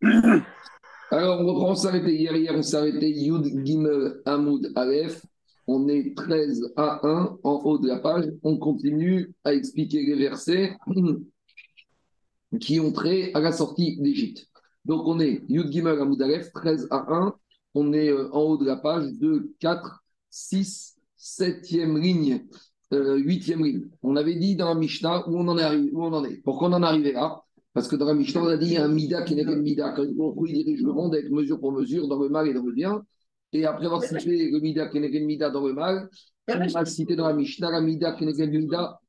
Alors, on reprend, on s'arrêtait hier. Hier, on s'arrêtait Yud Gimel Hamoud Aleph. On est 13 à 1 en haut de la page. On continue à expliquer les versets qui ont trait à la sortie d'Égypte. Donc, on est Yud Gimel Hamoud Aleph, 13 à 1. On est euh, en haut de la page 2, 4, 6, 7e ligne, 8e ligne. On avait dit dans la Mishnah où on en est arrivé, où en est. Là? Parce que dans la Mishnah, on a dit il y a un Mida qui n'est qu'un Mida. Quand il dirige le monde avec mesure pour mesure, dans le mal et dans le bien. Et après avoir cité le Mida qui n'est qu'un Mida dans le mal, on a cité dans la Mishnah la Mida qui n'est qu'un Mida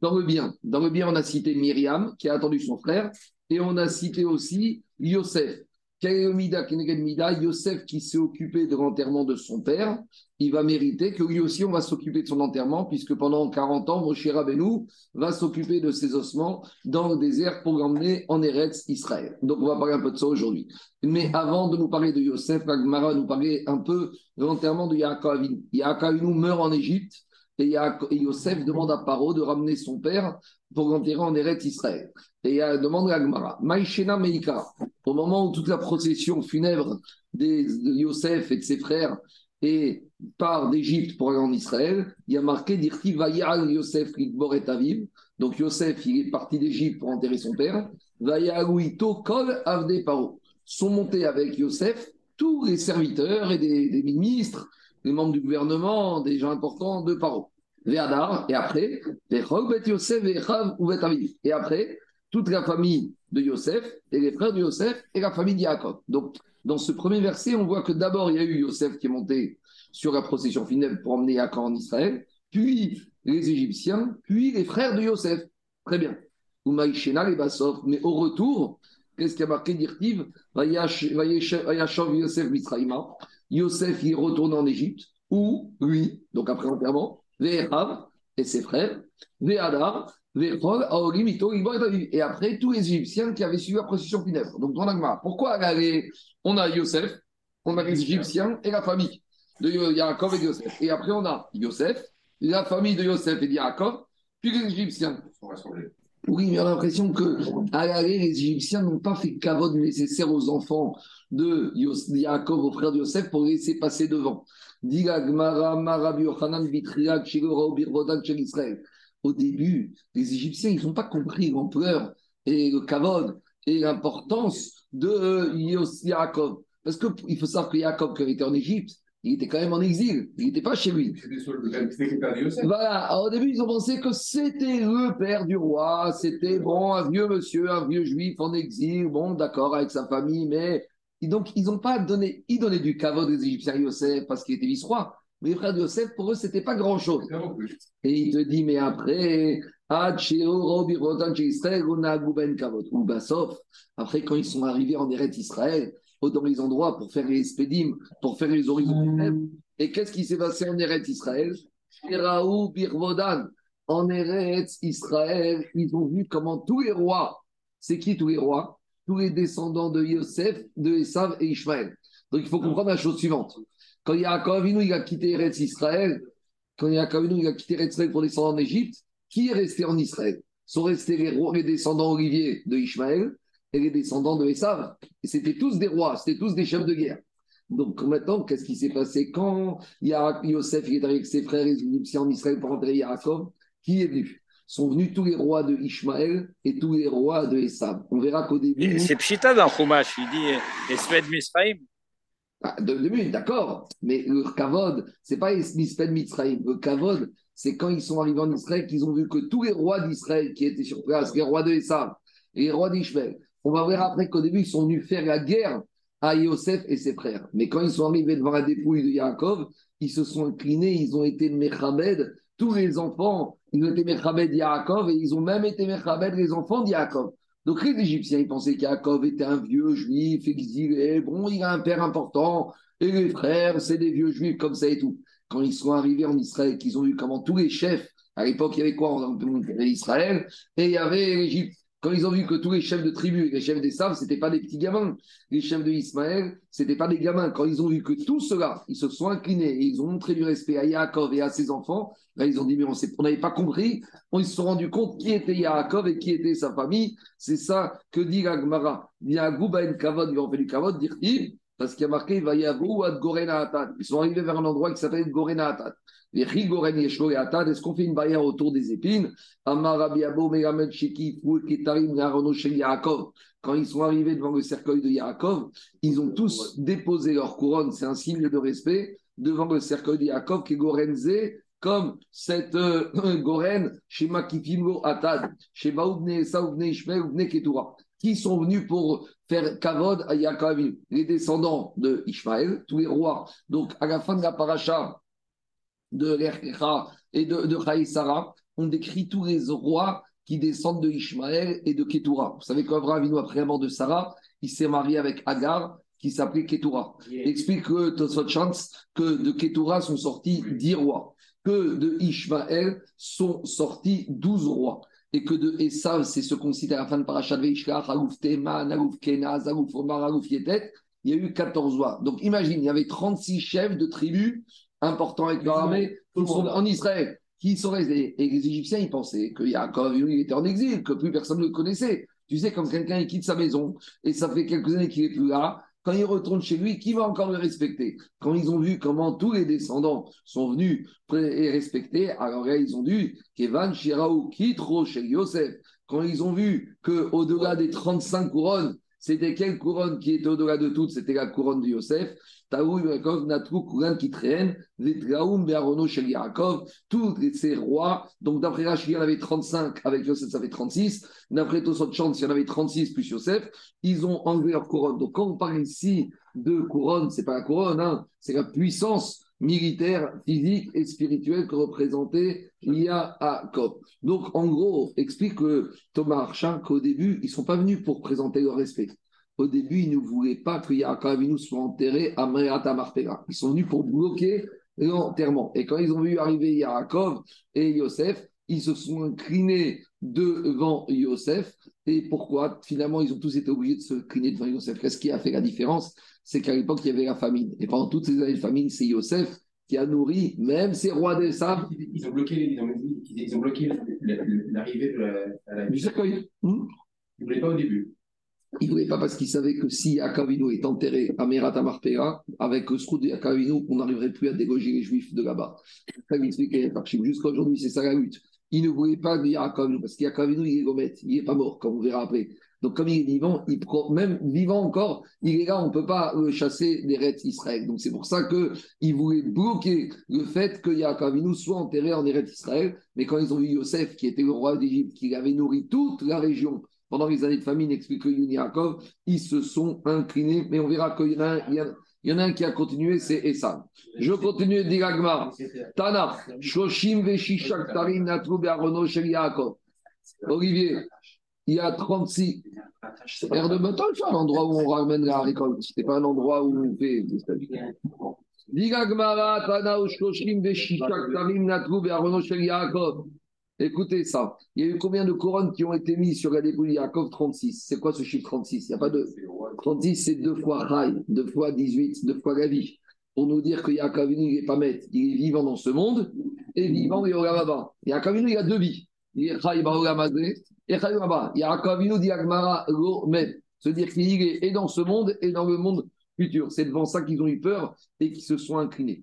dans le bien. Dans le bien, on a cité Myriam qui a attendu son frère. Et on a cité aussi Yosef. Yosef qui s'est occupé de l'enterrement de son père, il va mériter que lui aussi on va s'occuper de son enterrement, puisque pendant 40 ans, Moshe Rabbeinu va s'occuper de ses ossements dans le désert pour l'emmener en Eretz Israël. Donc on va parler un peu de ça aujourd'hui. Mais avant de nous parler de Yosef, Agmara nous parler un peu de l'enterrement de Yaakov. Yaakov meurt en Égypte et Yosef demande à Paro de ramener son père pour l'enterrer en Eretz Israël. Et il demande à Agmara, Maïshena Meika, au moment où toute la procession funèbre de Yosef et de ses frères et part d'Égypte pour aller en Israël, il y a marqué Dirti Vayal Yosef et Aviv. Donc Yosef, il est parti d'Égypte pour enterrer son père. Vayaluito Kol Avde Paro. Sont montés avec Yosef tous les serviteurs et des, ministres, les membres du gouvernement, des gens importants de Paro. Véadar, et après, Yosef et après, toute la famille de Yosef et les frères de Yosef et la famille d'Yaakov. Donc, dans ce premier verset, on voit que d'abord, il y a eu Yosef qui est monté sur la procession funèbre pour emmener Yaakov en Israël, puis les Égyptiens, puis les frères de Yosef. Très bien. et Bassov. Mais au retour, qu'est-ce qui a marqué Dirtiv? Yosef Mitzraïma. Yosef, en Égypte, où lui, donc après l'enterrement, Ve'erav et ses frères, Ve'adar, et après, tous les Égyptiens qui avaient suivi la procession funèbre. Donc, pourquoi on a Yosef, on a les Égyptiens et la famille de Yaakov et de Yosef. Et après, on a Yosef, la famille de Yosef et de Yaakov, puis les Égyptiens. Oui, mais on a l'impression que à l'aller, les Égyptiens n'ont pas fait cavode nécessaire aux enfants de Yaakov, aux frères de Yosef, pour les laisser passer devant. Au début, les Égyptiens, ils n'ont pas compris l'ampleur et le kavod et l'importance de Yaakov. Parce qu'il faut savoir que Yaakov, qui était en Égypte, il était quand même en exil, il n'était pas chez lui. Voilà, au début, ils ont pensé que c'était le père du roi, c'était bon, un vieux monsieur, un vieux juif en exil, bon, d'accord, avec sa famille, mais. donc, ils n'ont pas donné. Ils donnaient du caveau des Égyptiens Yosef parce qu'il était vice-roi. Mais les frères de Yosef, pour eux, c'était pas grand-chose. Et il te dit, mais après, après, quand ils sont arrivés en Eretz Israël, dans les endroits pour faire les spédimes, pour faire les horizons. Et qu'est-ce qui s'est passé en Eretz Israël? En Eretz Israël, ils ont vu comment tous les rois, c'est qui tous les rois? Tous les descendants de Yosef, de Esav et Ishmaël. Donc il faut comprendre la chose suivante. Quand Yaakov il a quitté Eretz Israël, quand Yaakov il a quitté Eretz Israël pour descendre en Égypte, qui est resté en Israël? Sont restés les, descendants Olivier de Ishmaël et les descendants de Esav. Et c'était tous des rois, c'était tous des chefs de guerre. Donc maintenant, qu'est-ce qui s'est passé? Quand Yosef est avec ses frères égyptiens en Israël pour enterrer Yaakov Qui est venu? Sont venus tous les rois de Ishmaël et tous les rois de Esav. On verra qu'au début. C'est Pshita dans Chumash, il dit Esped Misraim. Ah, de, de d'accord. Mais le Kavod, c'est pas Esped Misraim. Le Kavod, c'est quand ils sont arrivés en Israël qu'ils ont vu que tous les rois d'Israël qui étaient sur place, les rois de et les rois d'Ishmaël, on va voir après qu'au début, ils sont venus faire la guerre à Yosef et ses frères. Mais quand ils sont arrivés devant la dépouille de Yaakov, ils se sont inclinés, ils ont été Mechabed, tous les enfants, ils ont été Mechabed Yaakov et ils ont même été Mechabed les enfants de Yaakov. Donc les Égyptiens, ils pensaient qu'Yaakov était un vieux juif exilé, bon, il a un père important, et les frères, c'est des vieux juifs comme ça et tout. Quand ils sont arrivés en Israël, qu'ils ont vu comment tous les chefs, à l'époque, il y avait quoi en Israël? Et il y avait l'Égypte. Quand ils ont vu que tous les chefs de tribu les chefs des sables, ce n'étaient pas des petits gamins. Les chefs de Ismaël, ce n'étaient pas des gamins. Quand ils ont vu que tout cela, ils se sont inclinés et ils ont montré du respect à Yaakov et à ses enfants, là, ils ont dit, mais on n'avait pas compris. Ils se sont rendus compte qui était Yaakov et qui était sa famille. C'est ça que dit l'Agmara. Ben Kavod, ont fait du Kavod, dire parce qu'il y a marqué, il va y avoir Gorena Ils sont arrivés vers un endroit qui s'appelle Gorena Atat. Les Rigoren Yeshlo et Atat, est-ce qu'on fait une barrière autour des épines? Quand ils sont arrivés devant le cercueil de Yaakov, ils ont tous déposé leur couronne, c'est un signe de respect, devant le cercueil de Yaakov qui est Gorenze, comme cette euh, Goren, Makifimgo Atad, chez Baoubne, Saoubne, Ishmael, Ketura qui sont venus pour faire kavod à Yaakov, les descendants de Ishmaël, tous les rois. Donc, à la fin de la paracha de l'Erkecha et de, de Sarah, on décrit tous les rois qui descendent de Ishmaël et de Ketura. Vous savez qu'Abraham, après la mort de Sarah, il s'est marié avec Agar, qui s'appelait Ketura. Il explique que Tosot Chance que de Ketura sont sortis dix rois, que de Ishmaël sont sortis douze rois et que de Esav, c'est ce qu'on cite à la fin de Parashat Veishkach, Alouf Teman, Alouf Kenaz, Alouf Omar, Alouf Yetet, il y a eu 14 rois. Donc imagine, il y avait 36 chefs de tribus importants avec leur armée en Israël qui sont restés. Et les Égyptiens, ils pensaient que Yaakov, il était en exil, que plus personne ne le connaissait. Tu sais, comme quelqu'un quitte sa maison et ça fait quelques années qu'il n'est plus là, quand il retourne chez lui, qui va encore le respecter? Quand ils ont vu comment tous les descendants sont venus et respectés, alors là, ils ont dû Kevan Shiraou Kitro chez Yosef. Quand ils ont vu qu'au-delà des 35 couronnes, c'était quelle couronne qui était au-delà de toutes? C'était la couronne de Yosef. Taoui Yaakov Natrou Kouran qui traîne, Bearono Yaakov, tous ces rois. Donc d'après Rachid, il y en avait 35, avec Yosef, ça fait 36. D'après Tosot Chance, il y en avait 36 plus Yosef. Ils ont enlevé leur couronne. Donc quand on parle ici de couronne, c'est pas la couronne, hein, c'est la puissance militaire, physique et spirituelle que représentait Yaakov. Donc en gros, explique Thomas Archin qu'au début, ils ne sont pas venus pour présenter leur respect. Au début, ils ne voulaient pas que Yaakov soit enterré à Merata Marpega. Ils sont venus pour bloquer l'enterrement. Et quand ils ont vu arriver Yaakov et Yosef, ils se sont inclinés devant Yosef. Et pourquoi? Finalement, ils ont tous été obligés de se incliner devant Yosef. Qu'est-ce qui a fait la différence? C'est qu'à l'époque, il y avait la famine. Et pendant toutes ces années de famine, c'est Yosef qui a nourri même ces rois des sables. Ils ont bloqué, ils ont, bloqué l'arrivée de la, la... Du cercueil. Hmm? Ils ne voulaient pas au début. Il ne voulait pas parce qu'il savait que si Akavino est enterré à Merata Marpera, avec le sroud de Akavino, on n'arriverait plus à dégoger les juifs de là-bas. Jusqu'à aujourd'hui, c'est ça la lutte. Il ne voulait pas de Yaakov, parce qu'Yakavino, il est gomette, il n'est pas mort, comme on verra après. Donc, comme il est vivant, il même vivant encore, il est là, on ne peut pas le chasser des rêtes Israël. Donc, c'est pour ça qu'il voulait bloquer le fait que Yaakov soit enterré en Eretz Israël. Mais quand ils ont vu Yosef, qui était le roi d'Égypte, qui avait nourri toute la région pendant les années de famine, explique que Yaakov, ils se sont inclinés. Mais on verra qu'il y en a un, il y en a un qui a continué, c'est Essan. Je continue, dit Gagmar. Tana, Shoshim Veshishak Tarim Natrou Be'arono Shel Yaakov. Olivier, il y a 36. Air de bâton, c'est un endroit où on ramène la récolte. Ce n'est pas un endroit où on fait. Écoutez ça. Il y a eu combien de couronnes qui ont été mises sur la dépouille Yaakov 36. C'est quoi ce chiffre 36 Il n'y a pas de. 36, c'est deux fois Rai, deux fois 18, deux fois la vie. Pour nous dire que Yaakov il n'est pas maître. Il est vivant dans ce monde et vivant et Olamaba. Yaakov il a deux vies. Il est Rai Et Olamaba. Yaakov dit Agmara Lo Met. Se dire qu'il est dans ce monde et dans le monde futur. C'est devant ça qu'ils ont eu peur et qu'ils se sont inclinés.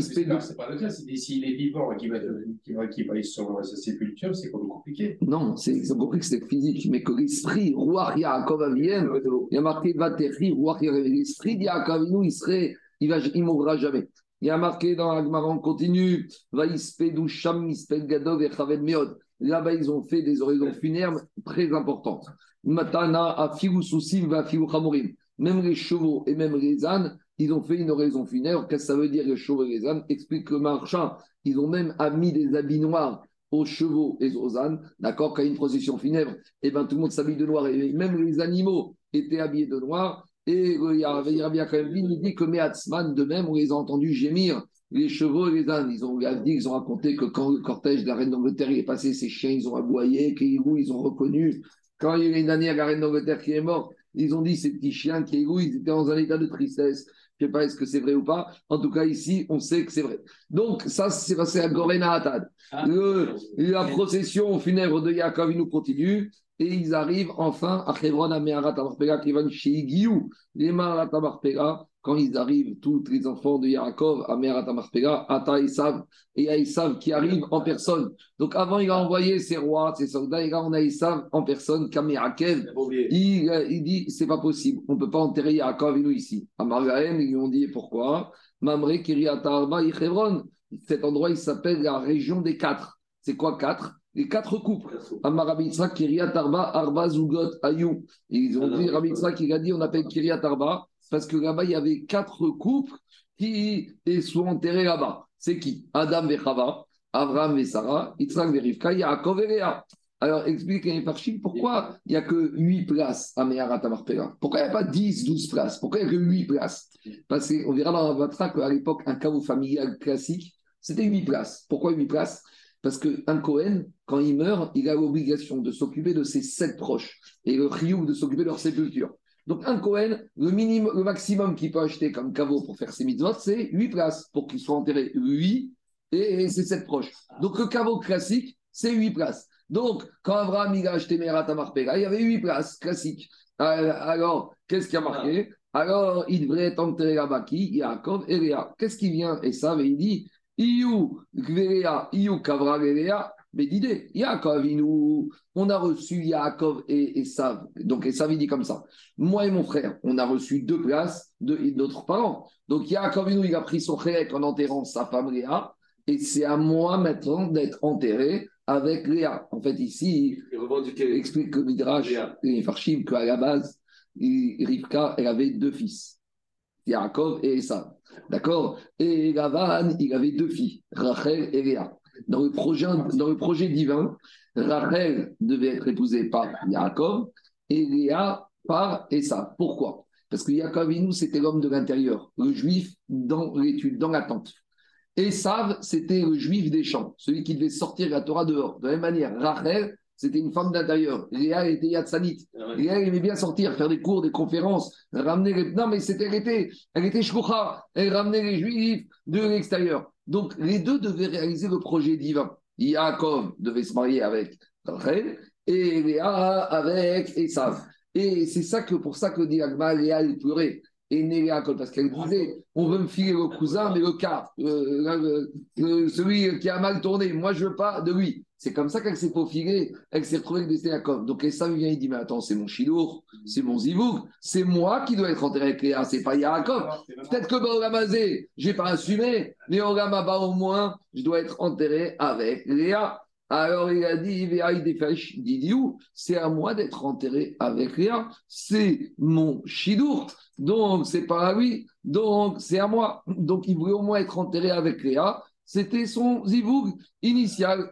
C'est pas, le cas. S'il est vivant et qu'il va, va, aller sur sa sépulture, c'est pas compliqué. Non, ils ont compris que c'était physique, mais que l'esprit, Roi Yaakov Avien, il y a marqué Vatéri, Roi l'esprit d'Yaakov, il serait, il ne mourra jamais. Il y a marqué dans l'Agmaran continue, Vaïspedou Sham, Isped Gadov et Chaven Meod. Là-bas, ils ont fait des oraisons funèbres très importantes. Matana, Vafiru Chamorim. Même les chevaux et même les ânes, ils ont fait une oraison funèbre. Qu'est-ce que ça veut dire, les chevaux et les ânes? Explique le marchand. Ils ont même mis des habits noirs aux chevaux et aux ânes. D'accord? Quand il y a une procession funèbre, et eh ben, tout le monde s'habille de noir. Et même les animaux étaient habillés de noir. Et il y a bien quand même il dit que Mehatzman, de même, on les a entendus gémir les chevaux et les ânes. Ils ont, dit, ils ont raconté que quand le cortège de la reine d'Angleterre est passé, ces chiens, ils ont aboyé, qu'ils ils ont reconnu quand il y a une dernière la reine d'Angleterre qui est morte, ils ont dit ces petits chiens qui égout, ils étaient dans un état de tristesse. Je ne sais pas est-ce que c'est vrai ou pas. En tout cas, ici, on sait que c'est vrai. Donc, ça, c'est passé à Gorena Atad. Ah. Le- la procession funèbre de Yaakov, il nous continue. Et ils arrivent enfin à Hebron, à Meharat Amarpega, qui chez Igiou. Les Amarpega, quand ils arrivent, tous les enfants de Yaakov à Meharat Amarpega, Ata Esav, et il y a Esav qui arrive en personne. Donc avant, il a envoyé ses rois, ses soldats, et là, on a Esav en personne, Kamerakev. Il, euh, il dit, c'est pas possible, on ne peut pas enterrer Yaakov et nous ici. À Margaën, ils lui ont dit pourquoi? Mamre, Kiryat Arba, Hebron. Cet endroit, il s'appelle la région des quatre. C'est quoi quatre? Les quatre couples. Amar Rabbi Yitzhak, Kiryat Arba, Arba, Zugot, Ayou. Et Ils ont dit, Rabbi Yitzhak, il a dit, on appelle Kiryat Arba, parce que là-bas, il y avait quatre couples qui sont enterrés là-bas. C'est qui? Adam et Chava, Abraham et Sarah, Yitzhak et Rivka, Yaakov et. Alors, explique à Farchim pourquoi il n'y a que 8 places à Meharat. Pourquoi il n'y a pas 10, 12 places? Pourquoi il n'y a que 8 places? Parce qu'on verra dans la Vatra qu'à l'époque, un caveau familial classique, c'était 8 places. Pourquoi 8 places? Parce qu'un Cohen, quand il meurt, il a l'obligation de s'occuper de ses sept proches et le Rioum de s'occuper de leur sépulture. Donc, un Cohen, le, maximum qu'il peut acheter comme caveau pour faire ses mitzvot, c'est 8 places pour qu'il soit enterré 8 et, et ses 7 proches. Donc, le caveau classique, c'est 8 places. Donc, quand Abraham a acheté Merat Amarpega, il y avait 8 places classiques. Euh, Alors, qu'est-ce qui a marqué? Alors, il devrait être enterré là-bas qui? Yaakov et. Qu'est-ce qui vient? Et ça, il dit Iou, Gvéléa, Iou, Kavra, Léa. Mais d'idée, Yaakov, nous- on a reçu Yaakov et Esav. Donc Esav, il dit comme ça. Moi et mon frère, on a reçu deux places de de notre parent. Donc Yaakov, il nous- il a pris son frère en enterrant sa femme Léa. Et c'est à moi maintenant d'être enterré avec Léa. En fait, ici, il explique le Midrash et Farshim qu'à la base, il- Rivka, elle avait deux fils, Yaakov et Esav. D'accord? Et Lavan, il avait deux filles, Rachel et Léa. Dans le projet, dans le projet divin, Rachel devait être épousée par Yaakov et Léa par Esav. Pourquoi? Parce que Yaakov Avinu, c'était l'homme de l'intérieur, le juif dans l'étude, dans l'attente. Esav, c'était le juif des champs, celui qui devait sortir la Torah dehors. De la même manière, Rachel, c'était une femme d'intérieur. Léa était Yatsanit. Léa aimait bien sortir, faire des cours, des conférences, ramener les... Non, mais c'était, elle était, elle était shkoucha. Elle ramenait les juifs de l'extérieur. Donc, les deux devaient réaliser le projet divin. Yaakov devait se marier avec Rachel et Léa avec Esav. Et c'est ça que, pour ça que dit Agma, Léa, elle pleurait. Et né Yaakov, parce qu'elle disait, on veut me filer le cousin, mais le quart, euh, le- le- celui qui a mal tourné, moi je veux pas de lui. C'est comme ça qu'elle s'est faufilée, elle s'est retrouvée avec des Yaakov. Donc Esav vient, il dit, mais attends, c'est mon chilour, c'est mon zivouk, c'est moi qui dois être enterré avec Léa, c'est pas Yaakov. Peut-être que Baolamazé, j'ai pas assumé, mais Olamaba au moins, je dois être enterré avec Léa. Alors il a dit, Didiou, c'est à moi d'être enterré avec Léa, c'est mon chidour, donc c'est pas à lui, donc c'est à moi. Donc il voulait au moins être enterré avec Léa, c'était son zivoug initial.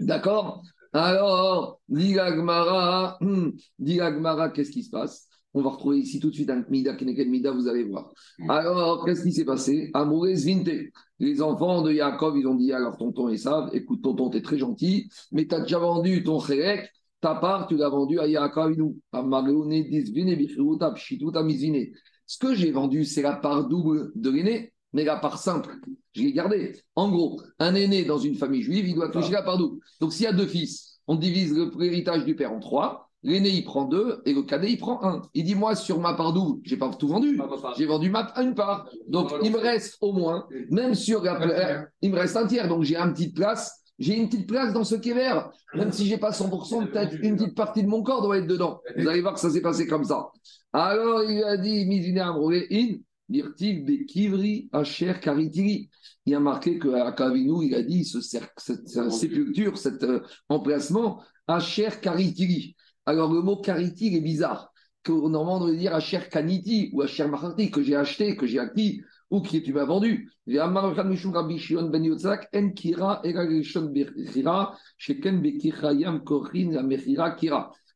D'accord? Alors, dit dit l'Agmara, qu'est-ce qui se passe? On va retrouver ici tout de suite un Mida, Keneken Mida, vous allez voir. Alors, qu'est-ce qui s'est passé? Amourez Vinte. Les enfants de Yaakov, ils ont dit à leur tonton Esav, écoute, tonton, t'es très gentil, mais t'as déjà vendu ton chérek, ta part, tu l'as vendu à Yaakov nous. Ce que j'ai vendu, c'est la part double de l'aîné, mais la part simple, je l'ai gardée. En gros, un aîné dans une famille juive, il doit toucher la part double. Donc, s'il y a deux fils, on divise le- l'héritage du père en trois. L'aîné, il prend deux et le cadet, il prend un. Il dit, moi, sur ma part double, j'ai pas tout vendu. J'ai vendu ma, une part. Donc, il me reste au moins, même sur la, euh, il me reste un tiers. Donc, j'ai une petite place. J'ai une petite place dans ce kéver. Même si j'ai pas 100%, peut-être une petite partie de mon corps doit être dedans. Vous allez voir que ça s'est passé comme ça. Alors, il a dit, Mizine in, dirtiv bekivri asher karitiri. Il a marqué qu'à Kavinu, il a dit, ce cer- cette, cette sépulture, cet euh, emplacement, asher karitiri. Alors, le mot kariti est bizarre. Qu'au normand, on veut dire asher kaniti ou asher macharti, que j'ai acheté, que j'ai acquis ou que tu m'as vendu. Ben.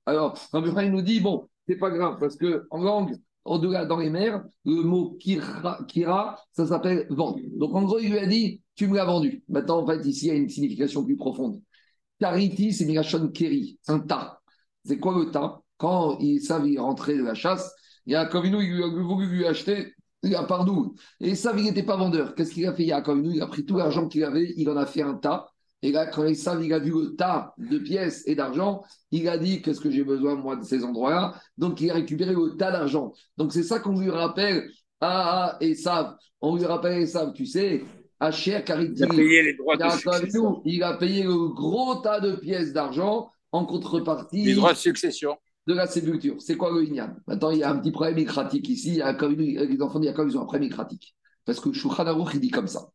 Alors, il nous dit, bon, c'est pas grave, parce que en langue, au-delà dans les mers, le mot kira, kira ça s'appelle vendre. Donc, en gros, il lui a dit, tu me l'as vendu. Maintenant, en fait, ici, il y a une signification plus profonde. Kariti, c'est Mirachon Keri, un tas. C'est quoi le tas? Quand ils savent y rentrer de la chasse, il a il a voulu lui acheter il a pardon. Et ça, il n'était pas vendeur. Qu'est-ce qu'il a fait? Yaakov Il a pris tout l'argent qu'il avait, il en a fait un tas. Et là, quand Esav, il a vu le tas de pièces et d'argent, il a dit Qu'est-ce que j'ai besoin, moi, de ces endroits-là? Donc, il a récupéré le tas d'argent. Donc, c'est ça qu'on lui rappelle Ah, ah, Esav. On lui rappelle Esav, tu sais, Hacher, car il a payé les droits de succession. Il a payé le gros tas de pièces d'argent en contrepartie. Les droits de succession de la sépulture. C'est quoi le Inyan? Maintenant, il y a un petit problème écratique ici. Il y a comme, les enfants d'Yakov, ils ont un problème écratique. Parce que Aruch, il dit comme ça.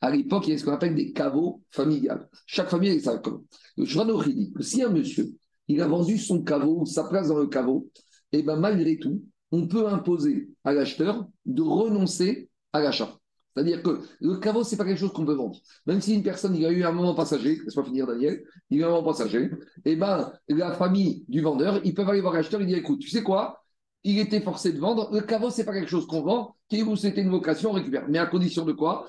À l'époque, il y a ce qu'on appelle des caveaux familiales. Chaque famille a ça. Comme. Le il dit que si un monsieur, il a vendu son caveau, sa place dans le caveau, et eh ben malgré tout, on peut imposer à l'acheteur de renoncer à l'achat. C'est-à-dire que le caveau, ce n'est pas quelque chose qu'on peut vendre. Même si une personne, il a eu un moment passager, laisse-moi finir Daniel, il a eu un moment passager, et eh ben la famille du vendeur, ils peuvent aller voir l'acheteur, il dit écoute, tu sais quoi? Il était forcé de vendre, le caveau, ce n'est pas quelque chose qu'on vend, qui vous c'était une vocation, on récupère. Mais à condition de quoi?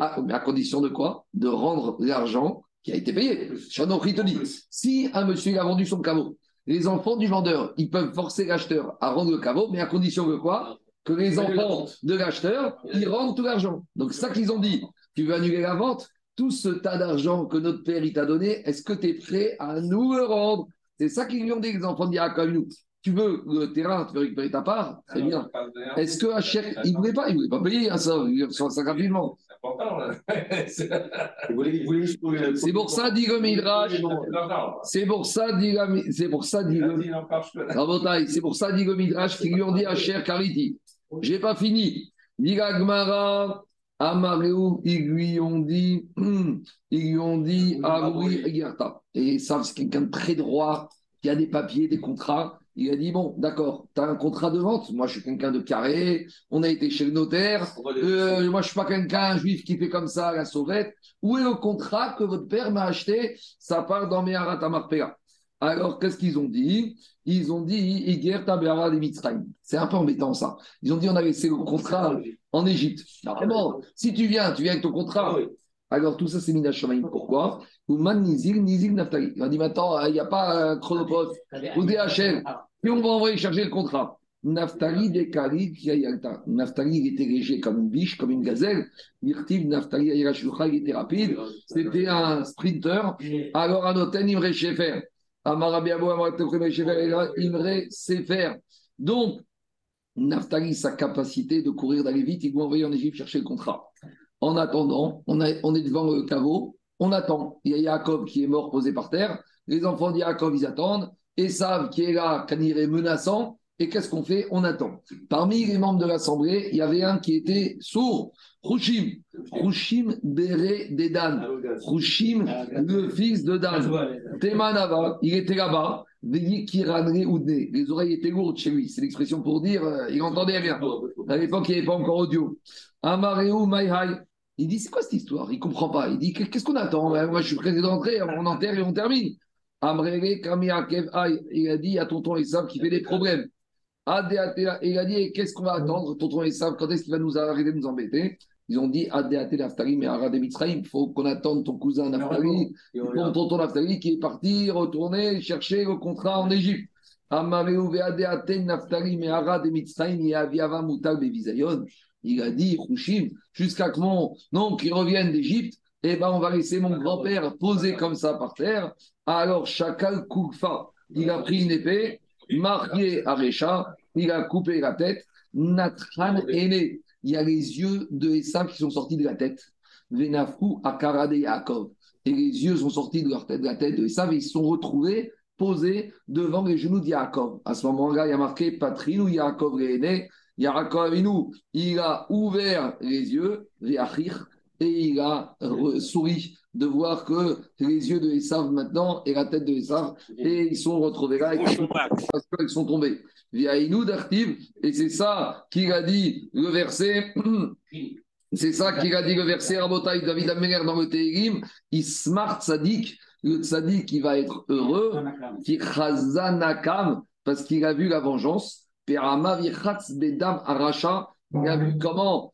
Ah, Mais à condition de quoi? De rendre l'argent qui a été payé. Chanokri te dit si un monsieur il a vendu son caveau, les enfants du vendeur, ils peuvent forcer l'acheteur à rendre le caveau, mais à condition de quoi? Que les enfants de l'acheteur, ils rendent tout l'argent. Donc c'est ça qu'ils ont dit. Tu veux annuler la vente? Tout ce tas d'argent que notre père t'a donné, est-ce que tu es prêt à nous le rendre? C'est ça qu'ils lui ont dit, les enfants de nous. Tu veux le terrain, tu veux récupérer ta part Très bien. Est-ce que Hachek, il ne voulait pas, il ne voulait pas payer hein, ça, il reçoit ça gratuitement. C'est pour ça, dit le Midrash. C'est pour ça, dit C'est pour ça, dit le C'est pour ça, dit le Midrash, qu'ils lui ont dit à Cher Kariti. J'ai pas fini. Gmara, Amareu, ils lui ont dit, ils lui ont dit, ah oui, Et ça, c'est quelqu'un de très droit, qui a des papiers, des contrats. Il a dit, bon, d'accord, tu as un contrat de vente. Moi, je suis quelqu'un de carré. On a été chez le notaire. Euh, moi, je suis pas quelqu'un juif qui fait comme ça à la sauvette. Où est le contrat que votre père m'a acheté? Ça part dans mes Aratamarpea. Alors, qu'est-ce qu'ils ont dit? Ils ont dit C'est un peu embêtant ça. Ils ont dit on a laissé le contrat en Égypte. Bon, si tu viens, tu viens avec ton contrat. Alors, tout ça, c'est Minashamaim. Pourquoi Ouman Nizil, Nizil Naftali. On dit maintenant, il n'y a pas un chronopost ou DHL. Et on va envoyer charger le contrat. Naftali Dekari Kiayalta. Naftali, il était léger comme une biche, comme une gazelle. Mirtiv Naftali il était rapide. C'était un sprinter. Alors, un hôtel, Imre Shefer. Imre Sefer. Donc, Naftali, sa capacité de courir, d'aller vite, il doit envoyer en Égypte chercher le contrat. En attendant, on, est devant le caveau, on attend. Il y a Yaakov qui est mort posé par terre. Les enfants de Yaakov, ils attendent. Et savent qui est là, est menaçant. Et qu'est-ce qu'on fait? On attend. Parmi les membres de l'Assemblée, il y avait un qui était sourd, Rouchim. Rouchim Béré Dedan. Rouchim, le fils de Dan. Temanava, il était là-bas. Les oreilles étaient lourdes chez lui. C'est l'expression pour dire euh, il entendait rien. À l'époque, il n'y avait pas encore audio. Amareu Maihai. Il dit c'est quoi cette histoire? Il ne comprend pas. Il dit qu'est-ce qu'on attend? Moi, je suis prêt d'entrer, on enterre et on termine. Amrele Kamiakev Il a dit à tonton Esav qui fait des problèmes. Il a dit qu'est-ce qu'on va attendre, tonton Esav Quand est-ce qu'il va nous arrêter de nous embêter? Ils ont dit il faut qu'on attende ton cousin Naftali, ton tonton Naftali qui est parti retourner chercher le contrat en Égypte. Il a dit, jusqu'à que mon oncle revienne d'Égypte, eh ben, on va laisser mon grand-père poser comme ça par terre. Alors, Chakal Koukfa, il a pris une épée, marié à Récha, il a coupé la tête. Natran est né il y a les yeux de Esav qui sont sortis de la tête. Venafku Akarade Yaakov. Et les yeux sont sortis de, leur tête, de la tête de Esav et ils se sont retrouvés posés devant les genoux de Yaakov. À ce moment-là, il y a marqué Patrinou Yaakov Réné. Yaakov nous, il a ouvert les yeux, et il a souri de voir que les yeux de Esav maintenant et la tête de Esav, et ils sont retrouvés là parce qu'ils sont tombés. Et c'est ça qu'il a dit le verset. C'est ça qu'il a dit le verset Rabotai David Améler dans le Tehillim. Ismart Sadik, le Sadik qui va être heureux, qui Chazanakam, parce qu'il a vu la vengeance. Perama Bedam Aracha, il a vu comment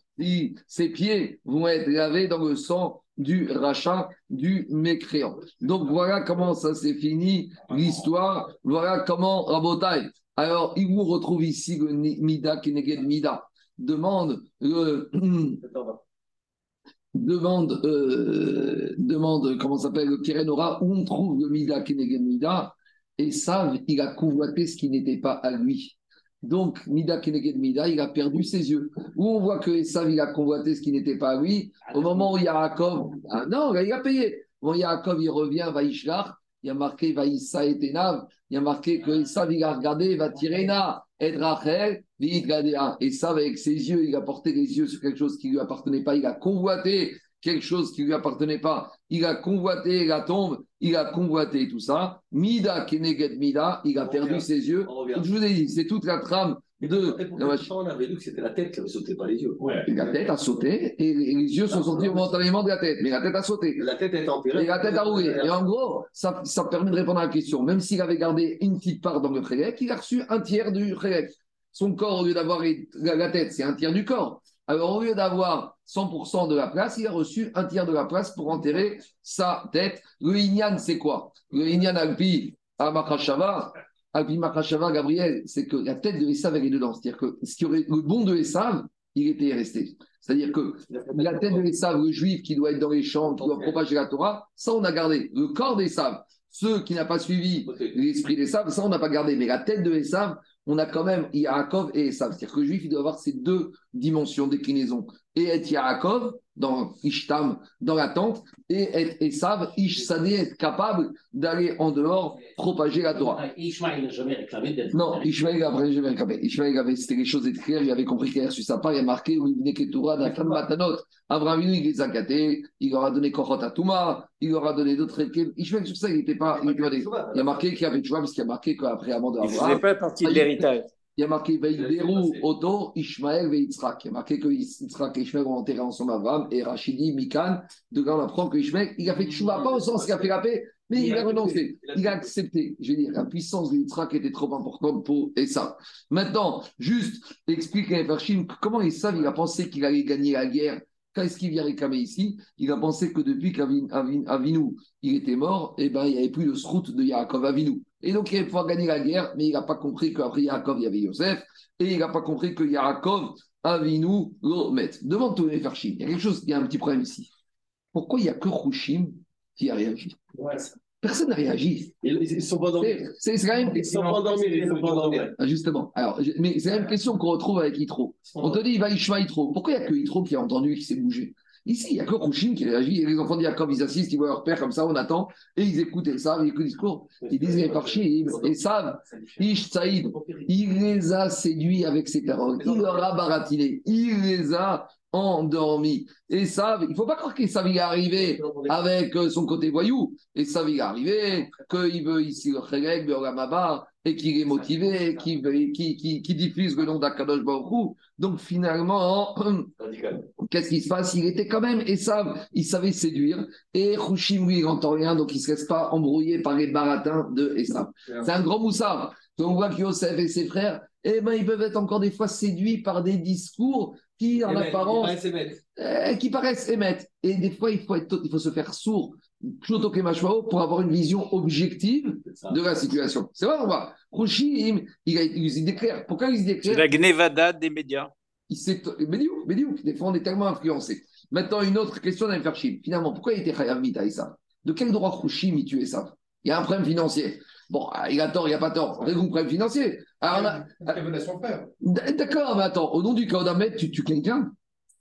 ses pieds vont être lavés dans le sang du rachat, du mécréant. Donc voilà comment ça s'est fini, l'histoire. Voilà comment, Rabotai. Alors, il vous retrouve ici le Mida Keneged Mida. Demande le. demande, euh, demande, comment s'appelle, le Kerenora, où on trouve le Mida Keneged Mida, et Sav, il a convoité ce qui n'était pas à lui. Donc, Mida Keneged Mida, il a perdu ses yeux. Où on voit que Sav, il a convoité ce qui n'était pas lui, au moment où Yaakov, ah non, il a payé. Bon, Yaakov, il revient, va Ishlach, il a marqué Vaïssa et Tenav, il a marqué que Sav, il a regardé, va tirer Na, et Rachel, et Sav, avec ses yeux, il a porté les yeux sur quelque chose qui ne lui appartenait pas, il a convoité quelque chose qui ne lui appartenait pas, il a convoité la tombe, il a convoité tout ça. Mida Keneged Mida, il a perdu ses yeux. Je vous ai dit, c'est toute la trame de. On avait vu que c'était la tête qui avait sauté, pas les yeux. La tête a sauté et les yeux sont sortis momentanément de la tête, mais la tête a sauté. La tête est enterrée. Et la tête a roulé. Et en gros, ça, ça permet de répondre à la question. Même s'il avait gardé une petite part dans le Khélek, il a reçu un tiers du Khélek. Son corps, au lieu d'avoir la tête, c'est un tiers du corps. Alors, au lieu d'avoir 100% de la place, il a reçu un tiers de la place pour enterrer sa tête. Le Inyan, c'est quoi? Le Inyan Alpi à Makashava, Alpi Makashava, Gabriel, c'est que la tête de Esav, elle est dedans. C'est-à-dire que ce qui aurait, le bon de Esav, il était resté. C'est-à-dire que la tête de Esav, le juif qui doit être dans les champs, qui doit propager la Torah, ça, on a gardé. Le corps d'Esav, ceux qui n'ont pas suivi l'esprit d'Esav, ça, on n'a pas gardé. Mais la tête de Esav, on a quand même Yaakov et Esav. C'est-à-dire que le juif, il doit avoir ces deux dimensions, déclinaisons. Et être Yaakov, dans Ishtam, dans la tente, et être Esav, Ishsadé, être capable d'aller en dehors, propager la Torah. Ishmael n'a jamais réclamé d'être. Non, Ishmael n'a jamais réclamé. Ishmael avait, c'était les choses claires, il avait compris qu'il a reçu sa part, il a marqué où il venait que Torah d'un femme matanot. Abraham, il les a gâtés, il leur a donné Kochot Touma, il leur a donné d'autres. Ishmael, sur ça, il n'était pas. Il, il a marqué qu'il y avait vois, parce qu'il a marqué qu'après, avant de Il ne faisait pas partie de l'héritage. Il y a marqué Veïberou, Oto, Ishmael, Yitzhak. Il y a marqué que Yitzhak et Ishmael ont enterré ensemble Abraham et Rachidi, Mikan. De là, on apprend que Ishmael, il a fait Tchouva, pas au sens qu'il a fait la paix, mais il a renoncé. Il a accepté. Je veux dire, la puissance de Yitzhak était trop importante pour Essa. Maintenant, juste expliquer à Farshim comment Essa, il a pensé qu'il allait gagner la guerre. Qu'est-ce qu'il vient réclamer ici Il a pensé que depuis qu'Avinu il était mort, eh ben, il n'y avait plus de route de Yaakov Avinu. Et donc, il allait pouvoir gagner la guerre, mais il n'a pas compris qu'après Yaakov, il y avait Yosef, et il n'a pas compris que Yaakov, Avinu, Lomet. Devant tous les Farshim, il y a quelque chose, il y a un petit problème ici. Pourquoi il n'y a que Rouchim qui a réagi? Personne n'a réagi. Ils ne sont pas dormis. C'est quand même. Ils sont pas dormis, ils sont pas dormis. Ah, justement. Alors, mais c'est la même question qu'on retrouve avec Yitro. On te dit, il va Ishma Yitro. Pourquoi il n'y a que Yitro qui a entendu, qui s'est bougé? Ici, il n'y a que Rouchim qui réagit. Et les enfants de Jacob, ils assistent, ils voient leur père comme ça, on attend. Et ils écoutent et savent, ils écoutent le discours. Ils disent, mais Farchim, et savent, Ish Saïd, il les a séduits avec ses paroles. Il leur a baratiné. Il les a endormis. Et ça, il ne faut pas croire qu'Esav est arrivé avec son côté voyou. Et ça, il est arrivé qu'il veut ici le Chelek, Beogamaba, et qu'il est motivé, qu'il qui, qui, qui, diffuse le nom d'Akadosh Baruch Donc finalement, qu'est-ce qui se passe? Il était quand même Esav, il savait séduire. Et Hushim, lui, il n'entend rien, donc il ne se laisse pas embrouiller par les baratins de Esav. C'est un grand moussard. On voit que Yosef et ses frères, eh ben, ils peuvent être encore des fois séduits par des discours qui, en apparence, euh, qui paraissent émettre. Et des fois, il faut, être, il faut se faire sourd, pour avoir une vision objective de la situation. C'est vrai, on voit. Rouchim, il a des. Pourquoi il C'est la gnevada des médias. Médiou, Médiou, des fois, on est tellement influencé. Maintenant, une autre question d'Inferchim. Finalement, pourquoi il était Chayav Mita ça De quel droit Rouchim il tuait ça? Il y a un problème financier. Bon, il a tort, il n'y a pas tort. Raison problème financier. Alors, D'accord, mais attends, au nom du Kaudamet, tu tues quelqu'un?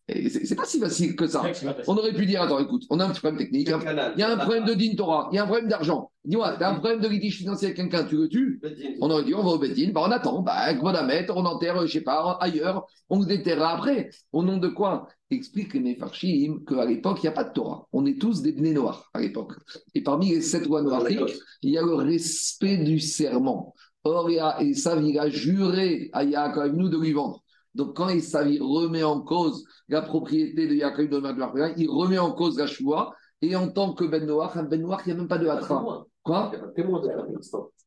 C'est pas si facile que ça. On aurait pu dire, attends, écoute, on a un petit problème technique. Il y a un problème de din Torah, il y a un problème d'argent. Dis-moi, tu as un problème de litige financier avec quelqu'un, tu le tues On aurait dit, on va au Bedin, bah, on attend, bah, on enterre, je sais pas, ailleurs, on vous déterrera après. Au nom de quoi? Explique les Farshim qu'à l'époque, il n'y a pas de Torah. On est tous des bnés noirs à l'époque. Et parmi les sept lois noires, il y a le respect du serment. Or, il a, et ça, il a juré à Yaakov nous de lui vendre. Donc, quand Esav remet en cause la propriété de Yaakov de Maglar, il remet en cause la choix. Et en tant que Ben Noach, un Ben Noach, il n'y a même pas de Hatra. Quoi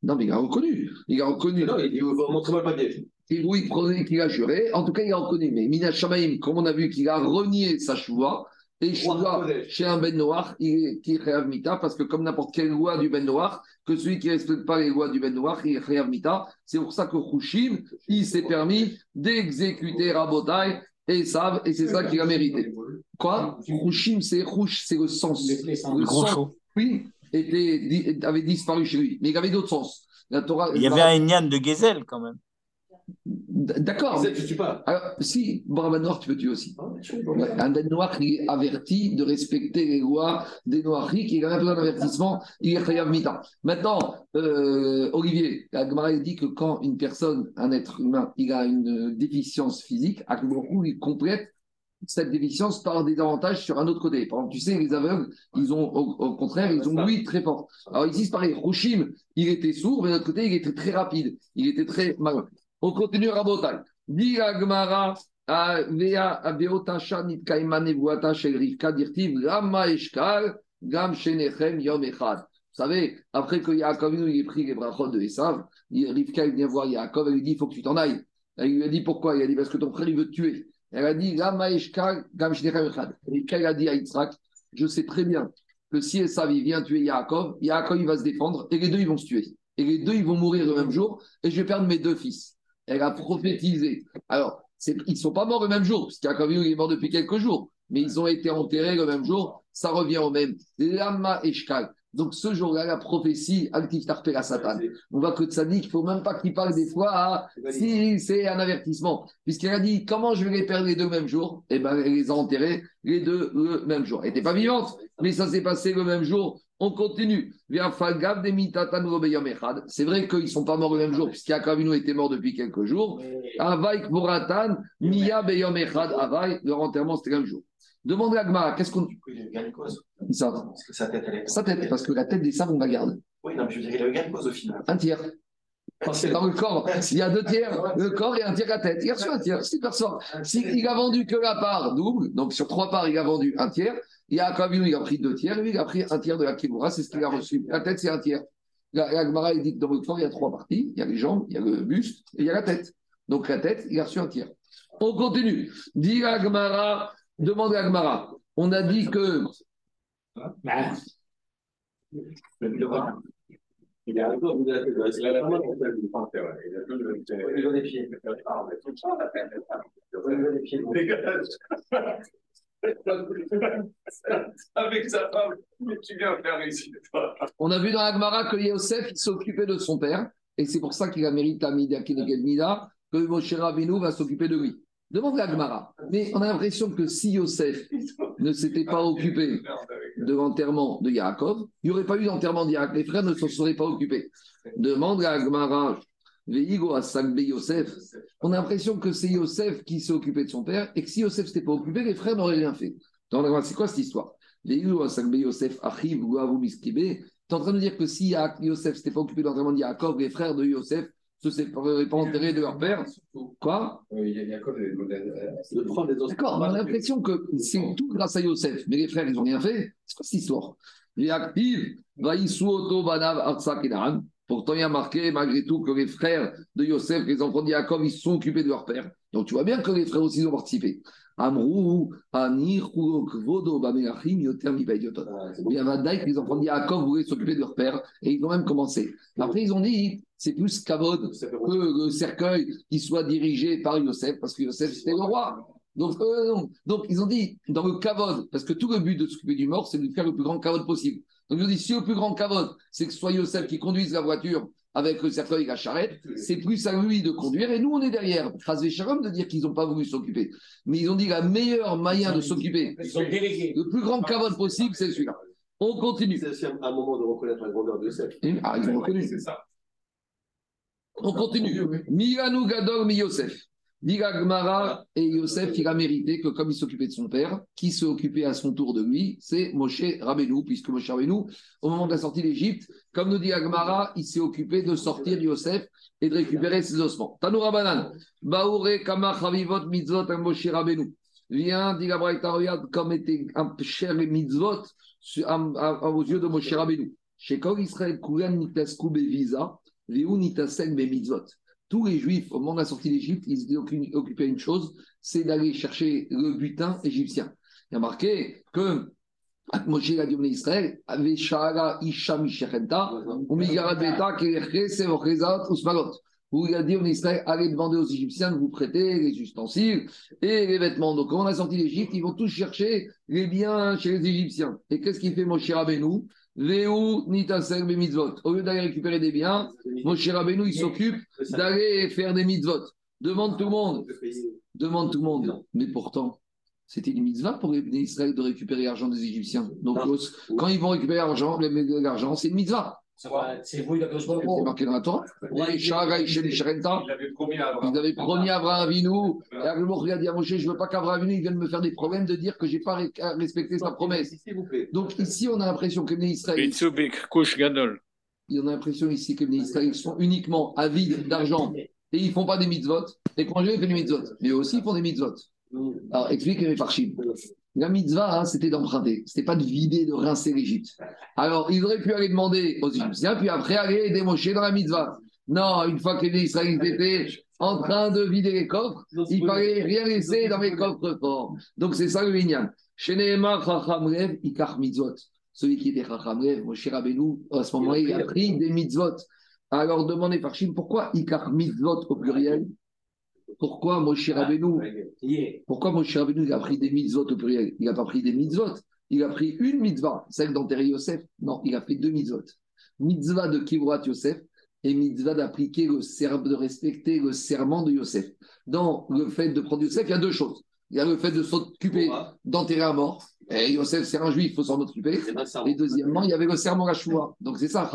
Non, mais il a reconnu. Il a reconnu. Non, il montre-moi le papier. Et oui, il qu'il a juré. En tout cas, il a reconnu. Mais Mina Shamaim, comme on a vu qu'il a renié sa choix, Et Roi Shua, Kodesh. chez un Ben Noir, il est Mita, parce que comme n'importe quelle loi du Ben Noir, que celui qui ne respecte pas les lois du Ben Noir, il est Mita. C'est pour ça que Hushim, il s'est permis d'exécuter Rabotai et Sav, et c'est ça qu'il a mérité. Quoi? Hushim, c'est Hush, c'est le sens. Le sens, chaud. oui, était, avait disparu chez lui, mais il avait d'autres sens. La Torah, Il y avait un Inyan de Gezel quand même. D'accord. Ça, tu tues pas. Alors, si, Ben Noir, tu peux tuer aussi? Ah, Ouais, Un Ben Noir qui est averti de respecter les lois des Noiries, qui a besoin d'avertissement, il est Chayav Mita. Maintenant, euh, Olivier, la Gemara dit que quand une personne, un être humain, il a une déficience physique, à beaucoup, il complète cette déficience par des avantages sur un autre côté. Par exemple, tu sais, les aveugles, ils ont, au, au contraire, ils ont l'ouïe très fort. Alors ici, c'est pareil. Roshim, il était sourd, mais de l'autre côté, il était très rapide. Il était très malin. On continue Rabotai. Dit Echad. Vous savez, après que Yaakov il ait pris les brachot de Esav, Rivka, il vient voir Yaakov, elle lui dit, il faut que tu t'en ailles. Elle lui a dit, pourquoi? Il a dit, parce que ton frère, il veut te tuer. Elle a dit, Lama Eshkal, Gam. Rivka, il a dit à Yitzhak, je sais très bien que si Esav, vient tuer Yaakov, Yaakov, il va se défendre, et les deux, ils vont se tuer. Et les deux, ils vont mourir le même jour, et je vais perdre mes deux fils. Elle a prophétisé. Alors, ils ne sont pas morts le même jour, parce qu'Yaakov il est mort depuis quelques jours, mais ils ont été enterrés le même jour, ça revient au même. Lama Eshkal. Donc ce jour-là, la prophétie, Altif Tarpe la Satan. On voit que Tzadik, il ne faut même pas qu'il parle des fois si c'est un avertissement. Puisqu'elle a dit comment je vais les perdre les deux le même jour Eh bien, elle les a enterrés les deux le même jour. Elle n'était pas vivante, mais ça s'est passé le même jour. On continue. C'est vrai qu'ils ne sont pas morts le même jour, puisqu'Yakavino était mort depuis quelques jours. Avaik Moratan, Mia Beyom Echad, Avaik, leur enterrement c'était le même jour. Demande à Gmara, qu'est-ce qu'on Il a eu gain de cause. dit ça Parce que sa tête. Sa tête, parce que la tête des sables, on la garde. Oui, non, mais je veux dire, il a eu gain de cause au final. Un tiers. Dans le corps, il y a deux tiers, le corps et un tiers la tête. Il a reçu un tiers, c'est personne. S'il a vendu que la part double, donc sur trois parts, il a vendu un tiers, il y a Akavinu, il a pris deux tiers, lui, il a pris un tiers de la Kimura, c'est ce qu'il a reçu. La tête, c'est un tiers. La, la Gemara, il dit que dans le corps, il y a trois parties. Il y a les jambes, il y a le buste et il y a la tête. Donc la tête, il a reçu un tiers. On continue. Dit la Gemara, demande à la Gemara. On a dit que Il vous avez- c'est la. Au niveau des pieds. Ah, mais tout le. Au niveau des pieds. Avec sa femme, mais tu viens faire ici, toi. On a vu dans Agmara que Yosef il s'occupait de son père, et c'est pour ça qu'il a mérité à Mida, que Moshe Rabbeinu va s'occuper de lui. Demande à Agmara. Mais on a l'impression que si Yosef ne s'était pas occupé de l'enterrement de Yaakov, il n'y aurait pas eu d'enterrement de Yaakov. Les frères ne s'en seraient pas occupés. Demande à Sagbe Yosef. On a l'impression que c'est Yosef qui s'est occupé de son père et que si Yosef s'était pas occupé, les frères n'auraient rien fait. C'est quoi cette histoire? Yosef, Achiv, Guavu, Miskibe. Tu es en train de dire que si Yosef s'était pas occupé de l'enterrement de Yaakov, les frères de Yosef se pas enterrés de leur père. Quoi Il y a Jacob et Le prendre des os. D'accord, on a l'impression que c'est tout grâce à Yosef, mais les frères, ils n'ont rien fait. C'est quoi cette histoire. Pourtant, il y a marqué, malgré tout, que les frères de Yosef, les enfants de Yaakov, ils se sont occupés de leur père. Donc, tu vois bien que les frères aussi ont participé. Amrou, Anir, Vodo, Bamelachim, Yoter, Mibaïdiotot. Il y avait Daïk, les enfants de Yaakov voulaient s'occuper de leur père, et ils ont même commencé. Après, ils ont dit, c'est plus Kavod que le cercueil qui soit dirigé par Yosef, parce que Yosef, c'était le roi. Donc, eux, non. Donc, ils ont dit, dans le kavod, parce que tout le but de s'occuper du mort, c'est de faire le plus grand kavod possible. Donc, ils ont dit, si le plus grand kavod, c'est que ce soit Yosef qui conduise la voiture avec le cercueil et la charrette, c'est plus à lui de conduire, et nous, on est derrière. Chazvé Shalom de dire qu'ils n'ont pas voulu s'occuper. Mais ils ont dit, la meilleure moyen de s'occuper, le plus grand kavod possible, c'est celui-là. On continue. C'est aussi un un moment de reconnaître la grandeur de Yosef. Ah, ils ont reconnu. C'est ça. On continue. Milanou Gadol mi Yosef. Gmara et Yosef, il a mérité que comme il s'occupait de son père, qui s'est occupé à son tour de lui, c'est Moshe Rabbeinu, puisque Moshe Rabbeinu, au moment de la sortie d'Égypte, comme nous dit Agmara, il s'est occupé de sortir Yosef et de récupérer ses ossements. Tanoura Banan, Baoure Kama Chavivot Mitzvot Moshe Rabbeinu. Viens, dit la comme était un cher les mitzvot aux yeux de Moshe Rabbeinu. Chez Kol Israël, Kulan Nitasek Mitzvot tous les juifs, au moment de la sortie d'Égypte, ils étaient occu- occupés à une chose, c'est d'aller chercher le butin égyptien. Il y a marqué que Moshe a dit Israël. Où il a dit au Israël, allez demander aux Égyptiens de vous prêter les ustensiles et les vêtements. Donc, quand on a sorti d'Égypte, ils vont tous chercher les biens chez les Égyptiens. Et qu'est-ce qu'il fait Moshe Rabbeinu? Veu Nitasel Mitzvot. Au lieu d'aller récupérer des biens, Moshe Rabbeinu, il s'occupe d'aller faire des mitzvot. Demande tout le monde. Demande tout le monde. Mais pourtant, c'était une mitzvah pour les Israël de récupérer l'argent des Égyptiens. Donc, quand ils vont récupérer l'argent, l'argent, c'est une mitzvah. C'est vous, il a C'est marqué dans la Torah. Il avait promis à Abraham. Ils avaient promis à Abraham Avinu. Et Abraham a dit à Moshe, je ne veux pas qu'Abraham Avinu il vienne me faire des problèmes de dire que je n'ai pas respecté sa promesse. Donc ici, on a l'impression que les Gadol. on a l'impression ici que les sont uniquement avides d'argent et ils ne font pas des mitzvot. L'étranger fait des mitzvot. Mais eux aussi, ils font des mitzvot. Alors, explique les Farshim. La mitzvah, hein, c'était d'emprunter. C'était pas de vider, de rincer l'Égypte. Alors, ils auraient pu aller demander aux Égyptiens, puis après aller Moshe dans la mitzvah. Non, une fois que les Israéliens étaient en train de vider les coffres, il fallait rien laisser dans les coffres forts. Donc, c'est ça le Rev, Ikar Mitzvot. Celui qui était Chacham Rev, Moshe Rabbeinu, à ce moment-là, il a pris des mitzvot. Alors, demandez Farshim, pourquoi Ikar Mitzvot au pluriel? Pourquoi Moshe Rabbeinu pourquoi Moshe Rabbeinu il a pris des mitzvot au pluriel? Il n'a pas pris des mitzvot. Il a pris une mitzvah, celle d'enterrer Yosef. Non, il a fait deux mitzvot. Mitzvah de Kivrat Yosef et mitzvah d'appliquer le serment, de respecter le serment de Yosef. Dans le fait de prendre Yosef, il y a deux choses. Il y a le fait de s'occuper d'enterrer un mort. Et Yosef, c'est un juif, il faut s'en occuper. Et deuxièmement, il y avait le serment Rachua. Donc c'est ça,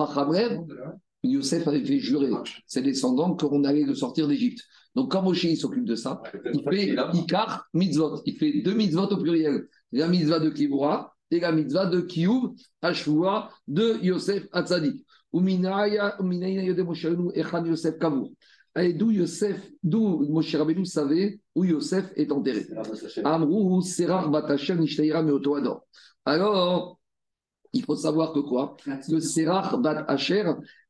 Yosef avait fait jurer ses descendants qu'on allait le sortir d'Égypte. Donc quand Moshe s'occupe de ça, il fait Ikar mitzvot. Il fait deux mitzvot au pluriel. La mitzvah de Kibura et la mitzvah de Kiyuv, Ashua, de Yosef Kavur. Et d'où Yosef, d'où Moshe Rabbeinu savait où Yosef est enterré. Amrou, Serar, Batachel, Nishtaïra, Meoto Ador. Alors, il faut savoir que quoi? Le Serar Bat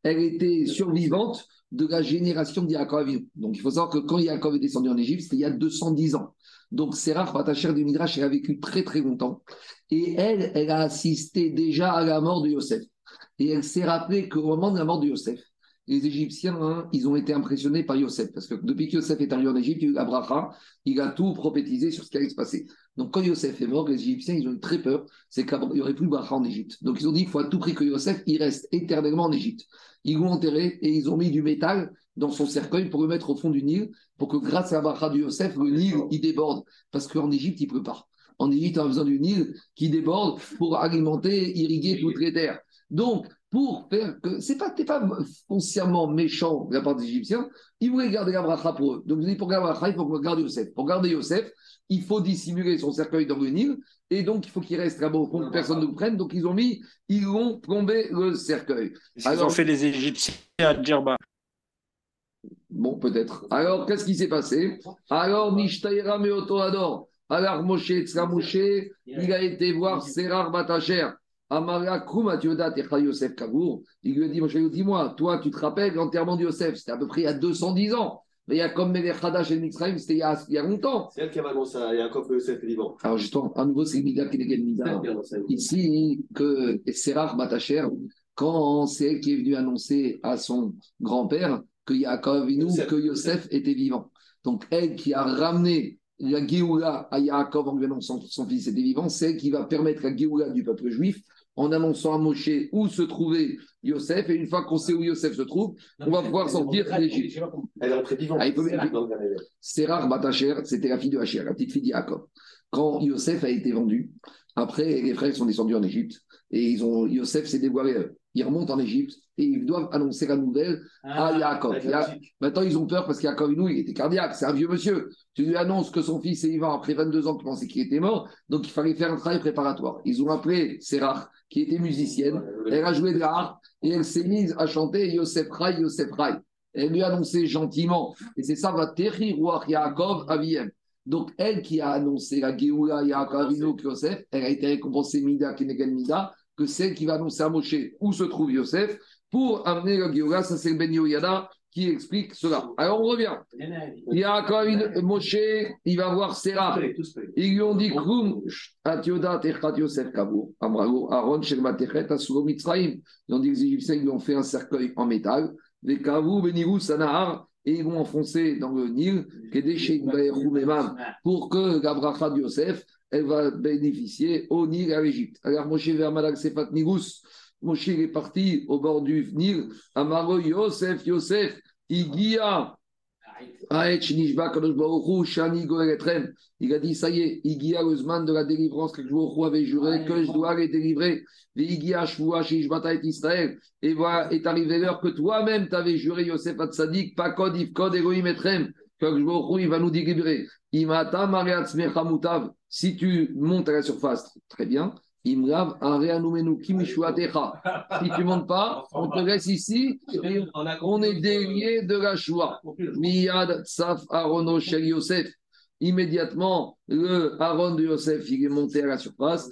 elle était survivante de la génération d'Yaakov Avinu. Donc il faut savoir que quand Yaakov est descendu en Égypte, c'était il y a 210 ans. Donc Serach Bat Asher du Midrash, elle a vécu très très longtemps. Et elle, elle a assisté déjà à la mort de Yosef. Et elle s'est rappelée qu'au moment de la mort de Yosef, les Égyptiens, hein, ils ont été impressionnés par Yosef. Parce que depuis que Yosef est arrivé en Égypte, il y a eu Abraha, il a tout prophétisé sur ce qui allait se passer. Donc quand Yosef est mort, les Égyptiens, ils ont eu très peur, c'est qu'il n'y aurait plus de Bracha en Égypte. Donc ils ont dit qu'il faut à tout prix que Yosef, il reste éternellement en Égypte. Ils l'ont enterré et ils ont mis du métal dans son cercueil pour le mettre au fond du Nil, pour que grâce à la Bracha de Yosef, le Nil, il déborde. Parce qu'en Égypte, il ne pleut pas. En Égypte, on a besoin du Nil qui déborde pour alimenter, irriguer toutes les terres. Donc, pour faire que. C'est pas, t'es pas foncièrement méchant de la part des Égyptiens, ils voulaient garder la bracha pour eux. Donc, vous dites, pour garder la bracha, il faut garder Yosef. Pour garder Yosef, il faut dissimuler son cercueil dans le Nil, et donc il faut qu'il reste là-bas au fond, que personne ne le prenne. Donc, ils ont mis, ils ont plombé le cercueil. Ils Alors- ont fait les Égyptiens à Djerba? Bon, peut-être. Alors, qu'est-ce qui s'est passé? Alors, Mishtaïra Meoto Ador. Alors, Moshe, Moshe, il a été voir Serar Batacher. Amara Koum Atiodat Echa Yosef Kabour. Il lui a dit, dis-moi, toi, tu te rappelles l'enterrement de Yosef C'était à peu près il y a 210 ans. Mais il y a comme Melech Hadash et Mitzrayim, c'était il, y a- il y a longtemps. C'est elle qui avait annoncé à Yaakov que Yosef est vivant. Alors, justement, à nouveau, c'est Mida qui elle Mida. Ici, que Serar Batacher, quand c'est elle qui est venue annoncer à son grand-père que Yaakov Yosef. que Yosef était vivant. Donc, elle qui a ramené la Géoula à Yaakov en lui annonçant que son fils était vivant, c'est elle qui va permettre la Géoula du peuple juif en annonçant à Moshe où se trouvait Yosef. Et une fois qu'on sait où Yosef se trouve, on va pouvoir sortir d'Égypte. Elle est rentrée vivante. Ah, C'est. Sérar Batacher, c'était la fille de Hachir, la petite fille d'Yaakov. Quand Yosef a été vendu, après, les frères sont descendus en Égypte et ils ont, Yosef s'est dévoilé. à eux. Ils remontent en Égypte et ils doivent annoncer la nouvelle à Yaakov. Maintenant, ils ont peur parce qu'Yaakov, nous, il était cardiaque, c'est un vieux monsieur. Tu lui annonces que son fils est vivant après 22 ans, tu pensais qu'il était mort, donc il fallait faire un travail préparatoire. Ils ont appelé Sérach, qui était musicienne, elle a joué de la harpe et elle s'est mise à chanter Yosef Rai, Yosef Rai. Elle lui a annoncé gentiment, et c'est ça, va Tehi Ruach Yaakov Aviem. Donc, elle qui a annoncé la Géoula Yaakov Yosef, elle a été récompensée Mida Kenegen Mida, que celle qui va annoncer à Moshe où se trouve Yosef, pour amener la Géoula, ça c'est le Ben Yoyada, qui explique cela. Alors on revient. Il y a quand une Moshe, il va voir Serah. Ils lui ont dit Krum, Atioda, Techat Yosef Kabour, Amrago, Aaron, Shelmatechet, Asulo Mitzraim. Ils ont dit que les Égyptiens ils lui ont fait un cercueil en métal. Les Kavou, Benirou, Sanahar, et ils vont enfoncer dans le Nil, pour que la bracha de Yosef, elle va bénéficier au Nil et à l'Égypte. Alors Moshe vers Malak Sefat Nirous, Moshe est parti au bord du Nil, Amaro Yosef, Yosef, Igia. Il a dit, ça y est, Igia, le Zman de la délivrance que Baruch avait juré que je dois les délivrer. Israël. Et voilà, est arrivé l'heure que toi-même t'avais juré, Yosef Atzadik, Pakod, Ifkod, Elohim Etrem. Que Baruch il va nous délivrer. Imata, Mariatz, Mechamutav. Si tu montes à la surface, très bien. Imrav. Si tu montes pas, on te laisse ici. et on est délié de la Shoah. Miyad Tsaf Arono Shel Yosef. Immédiatement, le Aaron de Yosef, il est monté à la surface.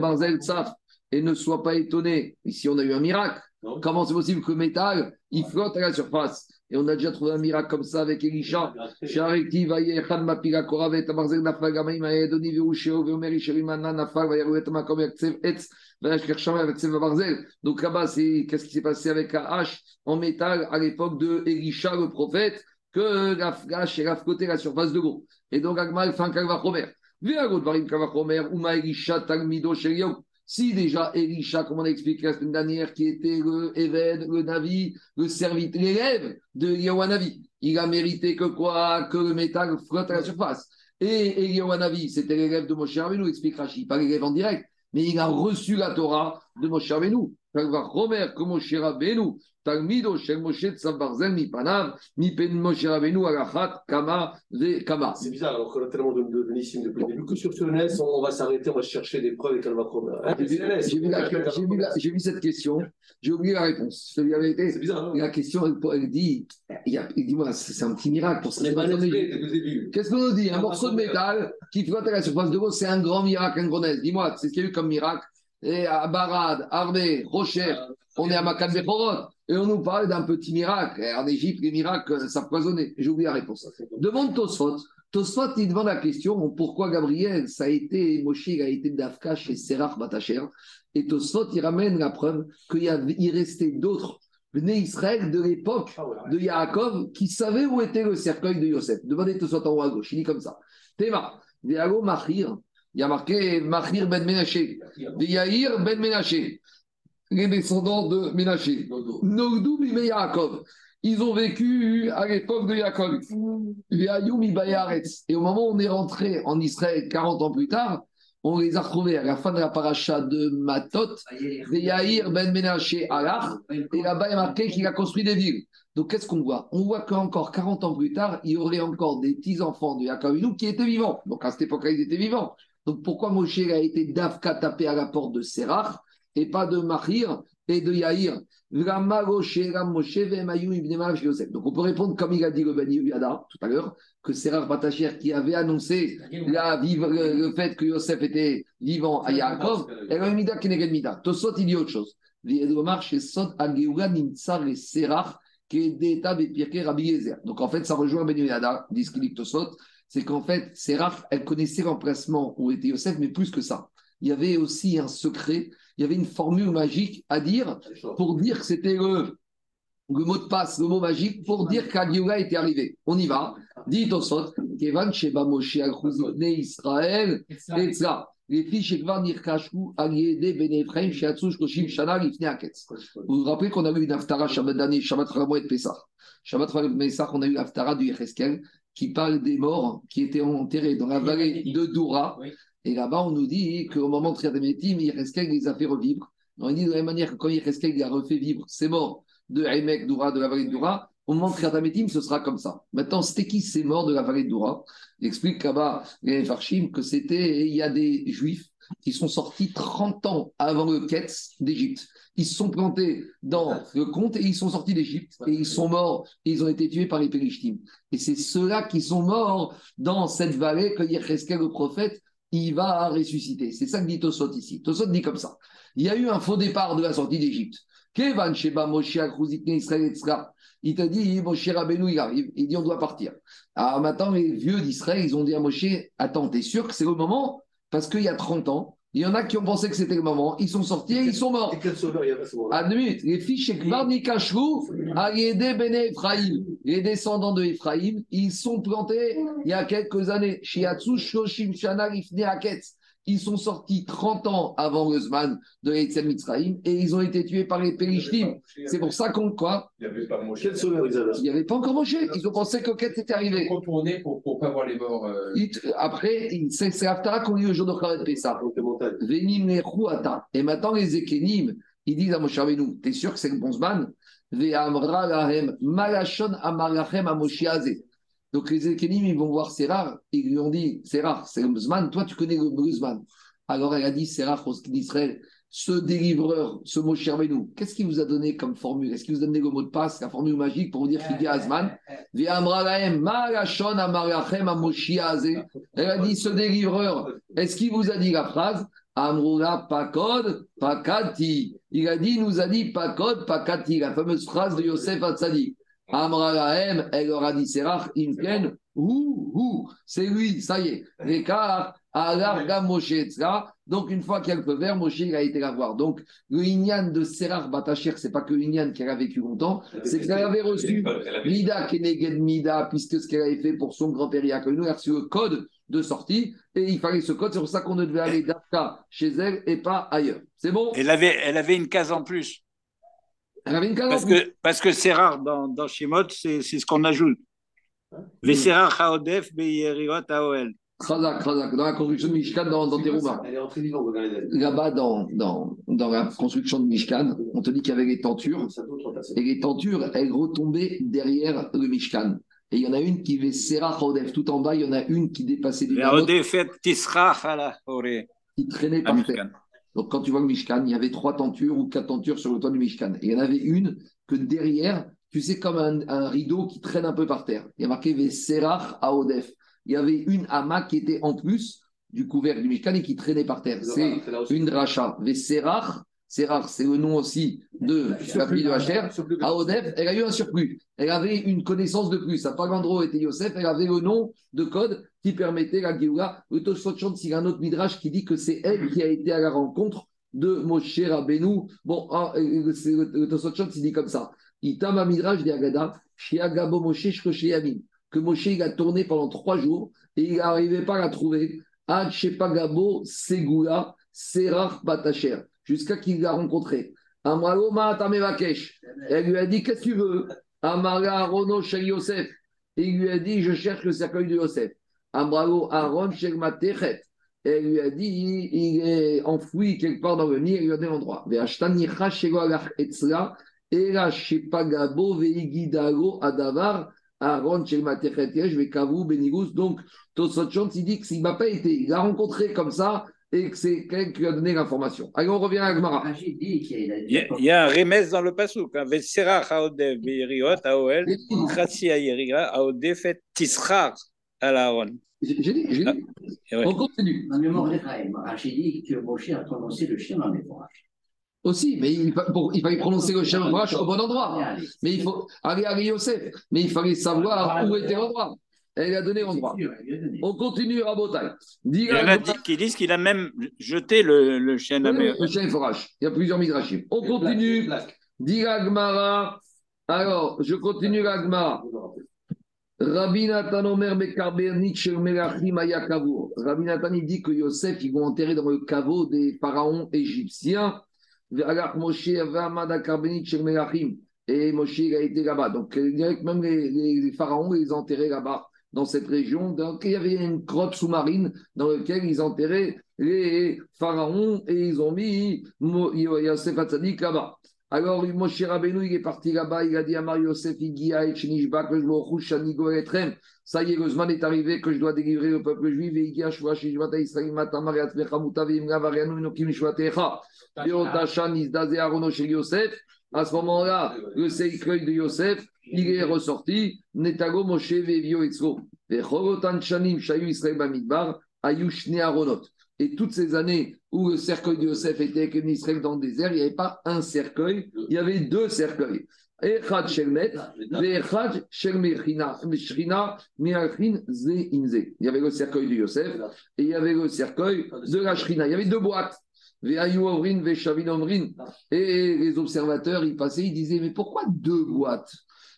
Barzel Tsaf. Et ne sois pas étonné. Ici, on a eu un miracle. Comment c'est possible que le métal, il flotte à la surface? Et on a déjà trouvé un miracle comme ça avec Elisha. Donc là-bas, qu'est-ce qui s'est passé avec la hache en métal à l'époque de Elisha le prophète que la hache est rafcoté la surface de l'eau. Et donc Agmal fin Kalvachomer. Kalvachomer Uma Elisha. Si déjà Elisha, comme on a expliqué la semaine dernière, qui était le Eved, le Navi, le serviteur, l'élève de Eliyahu il a mérité que quoi? Que le métal flotte à la surface. Et Eliyahu c'était l'élève de Moshe Rabbeinu, explique Rashi, pas l'élève en direct, mais il a reçu la Torah de Moshe Rabbeinu. Romer, que Moshe Rabbeinu, Talmido, Shel Moshe Tzav Barzel, mi Panav, mi Pen Moshe Rabbeinu, Alachat, Kama, Ve Kama. C'est bizarre, alors qu'on a tellement de, de Nissim depuis le début que sur ce NS, on va s'arrêter, on va chercher des preuves et qu'elle va prendre. J'ai vu, cette question, j'ai oublié la réponse. C'est bizarre, La question, elle, dit, il y a- il dit moi, c'est un petit miracle pour ce On qui est se pas. Qu'est-ce qu'on nous dit? Un On morceau de métal qui flotte à la surface de l'eau, c'est un grand miracle, un grand. Dis-moi, c'est ce qu'il y a eu comme miracle. Et à Barad, Armé, Rocher, on est à Makan Bechorot, et on nous parle d'un petit miracle. Et en Égypte, les miracles, ça poisonnait. J'ai oublié la réponse. Demande Tosfot. Tosfot, il demande la question pourquoi Gabriel, ça a été, Moshe, a été d'Afka chez Serach Batacher? Et Tosfot, il ramène la preuve qu'il y restait d'autres nés Israël de l'époque Ah de Yaakov qui savaient où était le cercueil de Yosef. Demandez Tosfot en haut à gauche. Il dit comme ça. Théma. Viago Machir. Il y a marqué Machir ben Menaché. Yair ben Menaché. Les descendants de. Nogdou Bime Yaakov. Ils ont vécu à l'époque de Yaakov. Bayaretz. Et au moment où on est rentré en Israël 40 ans plus tard, on les a retrouvés à la fin de la paracha de Matot. Yair ben Menaché Alach. Et là-bas, il a marqué qu'il a construit des villes. Donc, qu'est-ce qu'on voit? On voit qu'encore 40 ans plus tard, il y aurait encore des petits-enfants de Yaakov qui étaient vivants. Donc, à cette époque-là, ils étaient vivants. Donc, pourquoi Moshe a été d'Afka tapé à la porte de Serach? Et pas de Mahir et de Yair Donc, on peut répondre comme il a dit le Bani Yada tout à l'heure, que Serach Batacher qui avait annoncé la le, le fait que Yosef était vivant à Yaakov, elle a mida keneged mida. Tosot, il dit autre chose. Et. Donc en fait, ça rejoint Ben Yada, dit c'est qu'en fait, Serach, elle connaissait l'emplacement où était Yosef, mais plus que ça. Il y avait aussi un secret, il y avait une formule magique à dire pour dire que c'était le, le mot de passe, le mot magique, pour dire qu'Agioula était arrivé. On y va. Dit Tosot, Kevan Sheba Moshe Israël, Etzra. Les filles chez Kvar Nirkashku, Aliede, Ben Ephraim, Shiatsu, Shkoshim, Shana, Lifne Aketz. Vous vous rappelez qu'on a eu une Haftara Shabbat d'année, Shabbat Ramouet Pessah. Shabbat Ramouet Pessah, on a eu l'Haftara du Yecheskel qui parle des morts qui étaient enterrés dans la vallée de Doura. Et là-bas, on nous dit qu'au moment de Triadametim, Yecheskel les a fait revivre. On dit de la même manière que quand Yecheskel il a refait vivre ces morts de Emek Doura, de la vallée de Doura, au moment de Triadametim, ce sera comme ça. Maintenant, c'était qui ces morts de la vallée de Doura? Il explique là-bas, les Farshim, que c'était, il y a des juifs qui sont sortis 30 ans avant le Ketz d'Égypte. Ils se sont plantés dans le compte et ils sont sortis d'Égypte et ils sont morts et ils ont été tués par les Périshtim. Et c'est ceux-là qui sont morts dans cette vallée que Yecheskel, le prophète, il va ressusciter. C'est ça que dit Tosot ici. Tosot dit comme ça. Il y a eu un faux départ de la sortie d'Égypte. Kevan Sheba Moshe Israël. Il te dit, Moshe Rabbeinu, il arrive. Il dit, on doit partir. Alors maintenant, les vieux d'Israël, ils ont dit à Moshe, attends, t'es sûr que c'est le moment? Parce qu'il y a 30 ans, il y en a qui ont pensé que c'était le moment. Ils sont sortis et ils sont morts. Et à deux minutes, les Ariédé Bene Ephraïm, les descendants de Ephraïm, ils sont plantés il y a quelques années. Shiatsu Shoshim Shana. Ils sont sortis 30 ans avant le Zman de Etzel Mitzrayim et ils ont été tués par les Périshtim. C'est pour ça qu'on quoi Il n'y avait pas Moshe. Ils Il n'y avait pas encore mangé. Ils ont pensé que Ket était arrivé. Retourner pour ne pas voir les morts. euh, Ils- Après, c'est l'Aftara qu'on lit le jour de Khavet Pessah. Venim Nechuata. Et maintenant, les Ekenim, ils disent à Moshe Rabbeinu, t'es sûr que c'est le bon Zman Ve'amra lahem malachon amarachem amoshiaze. Donc les Ekenim, ils vont voir Sérar, ils lui ont dit, Sérar, c'est Zman, toi tu connais le. Alors elle a dit, Sérar, d'Israël, ce délivreur, ce Moshe Rabbeinu, qu'est-ce qu'il vous a donné comme formule? Est-ce qu'il vous a donné le mot de passe, la formule magique pour vous dire qu'il dit à Zman? Ve'amra lahem malachon amarachem amoshiaze. Elle a dit, ce délivreur, est-ce qu'il vous a dit la phrase? Amrula pakod pakati. Il a dit, il nous a dit pakod pakati, la fameuse phrase de Yosef Hatzadi. Amra lahem, elle leur a dit, c'est rare, imken, ouh, ouh, c'est lui, ça y est. L'écart, alarga Moshe etzra. Donc, une fois qu'il y a le feu vert, Moshe, il a été la voir. Donc, le Inyan de Serar Batachir, c'est pas que Inyan qu'elle a vécu longtemps, c'est qu'elle avait reçu Mida Keneged Mida, puisque ce qu'elle avait fait pour son grand-père Yaakov, elle a reçu le code de sortie et il fallait ce code. C'est pour ça qu'on ne devait aller d'Afka chez elle et pas ailleurs. C'est bon? Elle avait, elle avait une case en plus. Elle avait une case en Parce que parce que c'est rare dans, dans Shemot, c'est c'est ce qu'on ajoute. Vesera Chaodef Beyeriot Aoel. Khazak, Khazak, dans la construction de Mishkan dans, dans Terouma. Elle est entrée vivante dans. Là-bas, dans, dans, dans la construction de Mishkan, on te dit qu'il y avait les tentures. Et les tentures, elles retombaient derrière le Mishkan. Et il y en a une qui avait Serah Chodef. Tout en bas, il y en a une qui dépassait du autre, Ve'odefet Tisra Chala Ore. qui traînait par terre. Donc, quand tu vois le Mishkan, il y avait trois tentures ou quatre tentures sur le toit du Mishkan. Et il y en avait une que derrière, tu sais, comme un, un rideau qui traîne un peu par terre. Il y a marqué Veserach Aodef. Il y avait une hamac qui était en plus du couvercle du Mishkan et qui traînait par terre. C'est une dracha. Veserach, Serach, c'est le nom aussi de la fille de Hacher. Aodef, elle a eu un surplus. Elle avait une connaissance de plus. Sa palindro était Yosef. Elle avait le nom de code qui permettait la Géoula. Le y a un autre midrash qui dit que c'est elle qui a été à la rencontre de Moshe Rabbeinu. Bon, ah, euh, c'est le, il dit comme ça. Itama midrash de Agada, Shiagabo Moshe Shkosheyamim. Que Moshe, il a tourné pendant trois jours et il n'arrivait pas à la trouver. Ad Shepagabo Segula Serach Batacher. Jusqu'à qu'il l'a rencontré. Elle lui a dit Qu'est-ce que tu veux? Amara Arono Shel Yosef. Il lui a dit Je cherche le cercueil de Yosef. Amralo Aaron Shel Matechet. Elle lui a dit Il est enfoui quelque part dans le nid. Elle lui a donné l'endroit. Adavar. Aaron Matechet Yesh Vekavu Benigus. Donc, Tosot Chantz, il dit que s'il m'a pas été, il l'a rencontré comme ça et que c'est quelqu'un qui lui a donné l'information. Allez, on revient à Gmara. Rachid dit qu'il y a Il y, a- il y a un remès dans le pasuk. hein. Vesera Chaodef Beyeriot Aoel. Khatsi Ayeriga Aodefet Tisra Alaron. J'ai j'ai dit, j'ai dit. Ouais. On continue. Dans le Mordechai, Rachid dit que Moshe a prononcé le chien dans les forages. Aussi, mais il, il fallait prononcer le Rash au bon endroit. Mais il faut aller à Yosef. Mais il fallait savoir où était l'endroit. Elle a donné l'endroit. On continue à Botaï. Il y en a dit- qui disent qu'il a même jeté le, le chien à mer. Le chien Forash. Il y a plusieurs midrashim. On continue. Alors, je continue la Gmara. Rabbi Nathan Omer Melachim Ayakavour. Rabbi Nathan il dit que Yosef, ils vont enterrer dans le caveau des pharaons égyptiens. Moshe Melachim. Et Moshe, il a été là-bas. Donc, il dirait que même les, les- les pharaons, ils enterraient là-bas, dans cette région. Donc, il y avait une grotte sous-marine dans laquelle ils enterraient les pharaons et ils ont mis Yosef Hatzadik là-bas. Alors, Moshe Rabbeinu, il est parti là-bas, il a dit à Marie Yosef, Igia et Shinishba, que je me. Ça y est, le Zman est arrivé, que je dois délivrer le peuple juif, et Igia, Shua, Shinishba, Israël, Matamar, Yatzmecha, Mutav, Imra, Varianu, Inokim, Shvatecha. Beotashan, Izdaze, Arono, Yosef. À ce moment-là, le cercueil de Yosef, il est ressorti. Netago, Moshe, Vevio, Etzro. Shanim, Shayu, Israël, Bamidbar, Ayushne, Aronot. Et toutes ces années où le cercueil de Yosef était avec Israël dans le désert, il n'y avait pas un cercueil, il y avait deux cercueils. Echad Shelmet, Echad Shelmechina. Il y avait le cercueil de Yosef et il y avait le cercueil de la Shrina. Il y avait deux boîtes. Et les observateurs, ils passaient, ils disaient, mais pourquoi deux boîtes?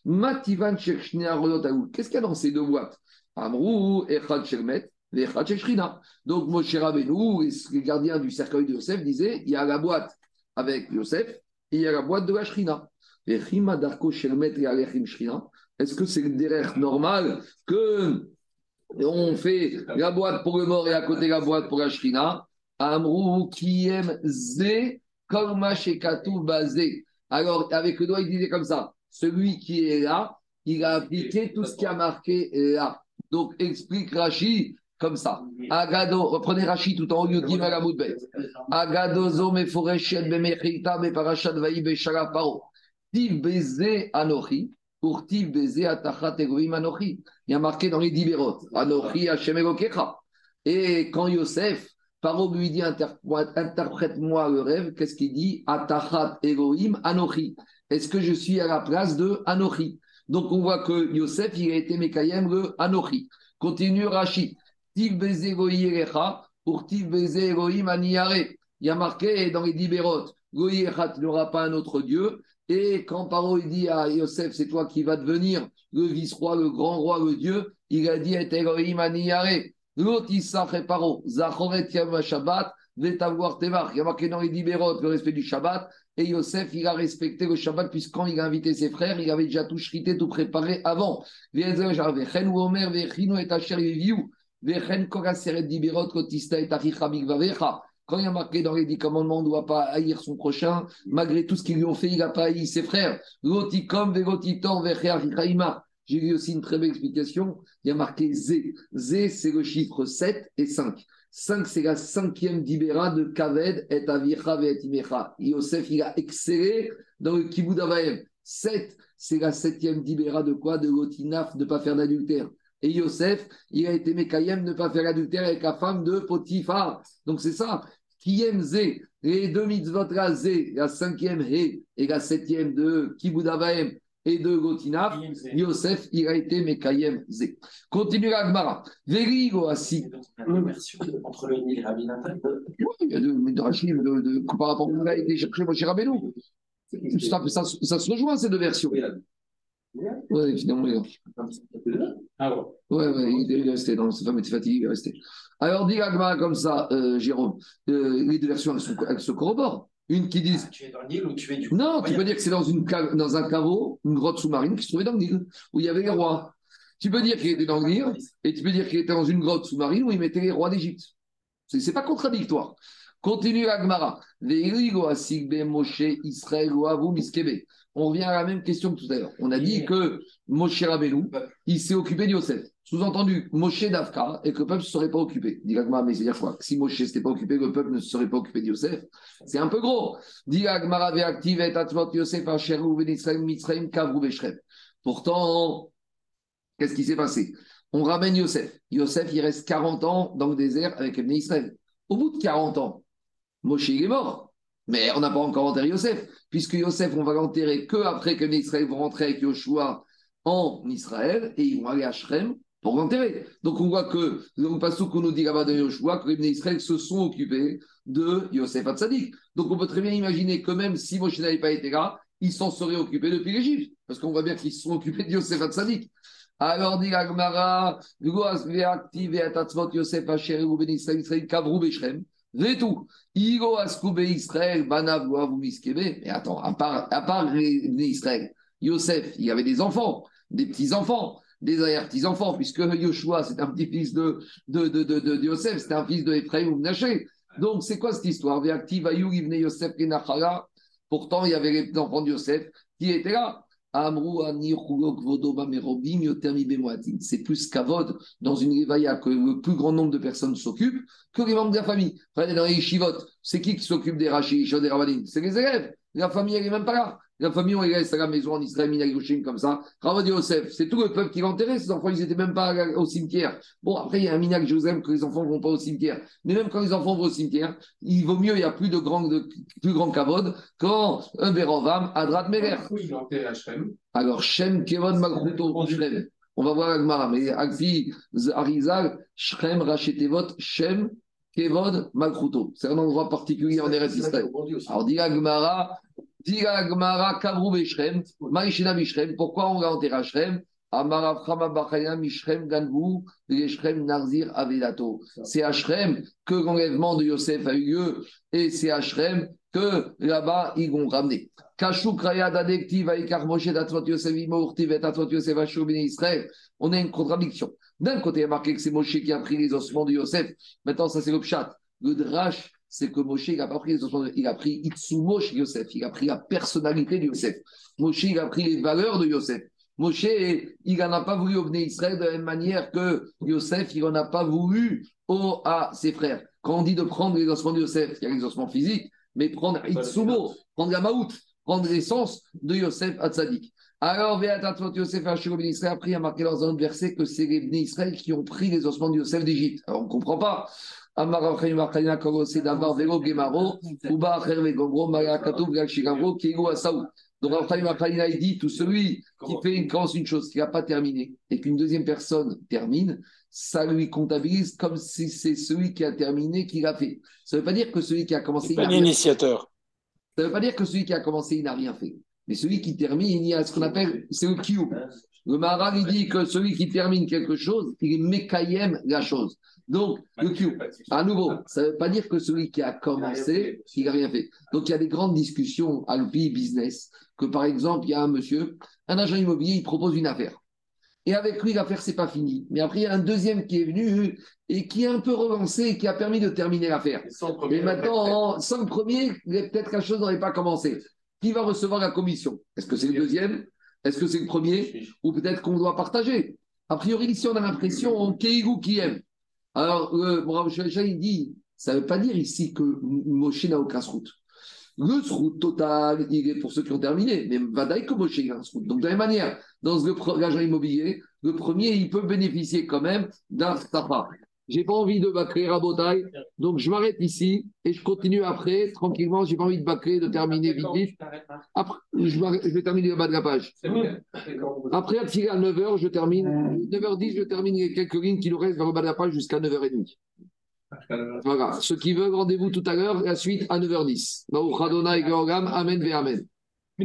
Mativan. Qu'est-ce qu'il y a dans ces deux boîtes? Amrou, Echad Shelmet, Ve'echad Shekshina. Donc Moshe Rabbeinu, les gardiens du cercueil de Yosef, disaient, il y a la boîte avec Yosef et il y a la boîte de la Shrina. Est-ce que c'est derrière normal que on fait la boîte pour le mort et à côté la boîte pour la shrina? Amrou qui aime zé bazé. Alors, avec le doigt, il disait comme ça celui qui est là, il a appliqué tout ce qui a marqué là. Donc, explique Rashi comme ça. Agado, reprenez Rashi tout en haut, Yud Gimel Amoudbet. Agado zo meforeshet bemechita beparashat vaï beshara paro. Tiv baiser anochi, pour tiv baiser atachat egoim anochi. Il y a marqué dans les Dibérot, anochi Hashem. Et quand Yosef, Paro lui dit interprète-moi le rêve, qu'est-ce qu'il dit? Atachat egoim anochi. Est-ce que je suis à la place de anochi? Donc on voit que Yosef, il a été Mekayem le anochi. Continue goyirecha, pour aniare. Il y a marqué dans les Dibérot, Goyechat n'aura pas un autre Dieu. Et quand Paro il dit à Yosef, c'est toi qui vas devenir le vice-roi, le grand roi, le Dieu, il a dit Et Elohim aniyare. L'autre, il Zachoret Yam Shabbat, Vetavoir Tevar. Il y a marqué dans les Dibérot le respect du Shabbat. Et Yosef, il a respecté le Shabbat, puisque quand il a invité ses frères, il avait déjà tout chrité, tout préparé avant. Quand il y a marqué dans les dix commandements, on ne doit pas haïr son prochain, malgré tout ce qu'ils lui ont fait, il n'a pas haï ses frères. Lotikom, Vegotitor, J'ai vu aussi une très belle explication. Il y a marqué Zé. Zé, c'est le chiffre 7 et 5. 5, c'est la cinquième d'Ibéra de Kaved et Avicha et Imecha. Yosef, il a excellé dans le Kibud Avaim. 7, c'est la septième d'Ibéra de quoi? De Lotinaf, de ne pas faire d'adultère. Et Yosef, il a été Mekayem ne pas faire l'adultère avec la femme de Potiphar. Donc c'est ça. Qui aime Zé, les deux mitzvot là, Zé, la cinquième He et la septième de Kibudavaem et de Gotinaf, Yosef, il a été Mekayem Zé. Continue la Gemara. Verigo assi. Entre le Nil et Rabbi Nathan. Il y a deux de de, de, par rapport à a été cherché Moshe Rabbeinu. Ça, ça, ça se rejoint ces deux versions. Oui, finalement, il est là. Ah ouais. Ouais, ouais, il est resté dans sa femme était fatiguée, il est resté. Alors, dit Agma comme ça, euh, Jérôme, euh, les deux versions, elles, sont, elles se corroborent. Une qui dit. Tu es dans le Nil ou tu es du. Non, tu peux dire que c'est dans, une cave, dans un caveau, une grotte sous-marine qui se trouvait dans le Nil, où il y avait les rois. Tu peux dire qu'il était dans le Nil, et tu peux dire qu'il était dans une grotte sous-marine où il mettait les rois d'Égypte. C'est, c'est pas contradictoire. Continue Agmara. On revient à la même question que tout à l'heure. On a dit que Moshe Rabbeinu, il s'est occupé de Yosef. Sous-entendu, Moshe d'Afka et que le peuple ne se serait pas occupé. Dit mais c'est-à-dire quoi? Si Moshe ne s'était pas occupé, le peuple ne se serait pas occupé de Yosef. C'est un peu gros. Dit Yosef Pourtant, qu'est-ce qui s'est passé? On ramène Yosef. Yosef, il reste 40 ans dans le désert avec Ibn Israël. Au bout de 40 ans, Moshe, est mort. Mais on n'a pas encore enterré Yosef, puisque Yosef, on va l'enterrer que après que Israël vont rentrer avec Yoshua en Israël et ils vont aller à Shrem pour l'enterrer. Donc on voit que le passage qu'on nous dit là-bas de Yoshua, que les Israël se sont occupés de Yosef Hatzadik. Donc on peut très bien imaginer que même si Moshe n'avait pas été là, ils s'en seraient occupés depuis l'Égypte, parce qu'on voit bien qu'ils se sont occupés de Yosef Hatzadik. Alors dit Agmara, Yosef Asher Ben Israël Kavrou Beshrem. C'est tout. Igo Askoube Israël, Banav Miskebe. Mais attends, à part, à part Israël, Yosef, il avait des enfants, des petits-enfants, des arrière-petits-enfants, puisque Yoshua, c'est un petit-fils de, de, de, de, de Yosef, c'était un fils de Ephraim ou Naché. Donc, c'est quoi cette histoire? Yosef Pourtant, il y avait les enfants de Yosef qui étaient là. C'est plus kavod dans une rivaya que le plus grand nombre de personnes s'occupent que les membres de la famille. Dans les c'est qui qui s'occupe des rachis, des rabanim C'est les élèves. La famille, elle n'est même pas là. La famille, on laisse à la maison en Israël, Minagoshim, comme ça. Ravod Yosef, c'est tout le peuple qui l'a enterré. Ces enfants, ils n'étaient même pas au cimetière. Bon, après, il y a un Minag Joseph que les enfants ne vont pas au cimetière. Mais même quand les enfants vont au cimetière, il vaut mieux, il n'y a plus de grand, de, plus grand kavod quand un Berovam, Adrat il enterré à Shrem. Alors, Shem, Kevon, Malchuto, Shrem. On va voir Agmara. Mais Agfi, Arizal, Shrem, Rachetevot, Shem, Kevod. C'est un endroit particulier en Eretz Israël. Alors, dit Agmara, dit Agmara, Kavrou Beshrem, Maïshina Bishrem. Pourquoi on l'a enterré à Shrem? C'est à Shrem que l'enlèvement de Yosef a eu lieu et c'est à Shrem que là-bas ils Israël. On a une contradiction. D'un côté, il y a marqué que c'est Moshe qui a pris les ossements de Yosef. Maintenant, ça c'est le pshat. Le drash, c'est que Moshe, il n'a pas pris les ossements, de... il a pris Itsumo chez Yosef. Il a pris la personnalité de Yosef. Moshe, il a pris les valeurs de Yosef. Moshe, il n'en a pas voulu au Bnei Israël de la même manière que Yosef, il n'en a pas voulu au, à ses frères. Quand on dit de prendre les ossements de Yosef, il y a les ossements physiques, mais prendre Itsumo, prendre la Maout, prendre l'essence de Yosef à Tzadik. Alors, Ve'atatot Yosef Hashiro Ben Israël, après, a marqué dans un autre verset que c'est les Bnei Israël qui ont pris les ossements de Yosef d'Égypte. Alors, on ne comprend pas. Amar Achayim Achayim Kogose Davar Velo Gemaro, Uba Acher Vegomro, Marakatov Gakshigavro, Kego Asaou. Donc, Achayim Achayim, il dit tout celui qui fait une, commence une chose qui n'a pas terminé et qu'une deuxième personne termine, ça lui comptabilise comme si c'est celui qui a terminé qui l'a fait. Ça ne veut pas dire que celui qui a commencé. C'est pas l'initiateur. Ça ne veut pas dire que celui qui a commencé, il n'a rien fait. Mais celui qui termine, il y a ce qu'on appelle, c'est le kiou. Le Maharal, il dit que celui qui termine quelque chose, il est mékayem la chose. Donc, le kiou. À nouveau, ça ne veut pas dire que celui qui a commencé, il n'a rien fait. Donc, il y a des grandes discussions à l'OPI business, que par exemple, il y a un monsieur, un agent immobilier, il propose une affaire. Et avec lui, l'affaire, c'est pas fini. Mais après, il y a un deuxième qui est venu et qui a un peu relancé et qui a permis de terminer l'affaire. Et maintenant, sans le premier, peut-être quelque chose n'aurait pas commencé. Qui va recevoir la commission? Est-ce que c'est le deuxième? Est-ce que c'est le premier? Ou peut-être qu'on doit partager? A priori, ici, on a l'impression Keigou qui aime. Alors, euh, Rav Shlomo, il dit ça ne veut pas dire ici que Moshe n'a aucun route. Le route total, il est pour ceux qui ont terminé, mais Vadaï que Moshe a un route. Donc, de la même manière, dans le l'agent immobilier, le premier, il peut bénéficier quand même d'un tafa. J'ai pas envie de bâcler Rabotaille, donc je m'arrête ici et je continue après, tranquillement. J'ai pas envie de bâcler, de terminer vite vite. Après, je, vais terminer le bas de la page. Après, à tirer à 9h, je termine. 9h10, je termine les quelques lignes qui nous restent vers le bas de la page jusqu'à 9h30. Voilà. Ceux qui veulent, rendez-vous tout à l'heure. La suite à 9h10. Baruch Adonai Georgam. Amen ve Amen.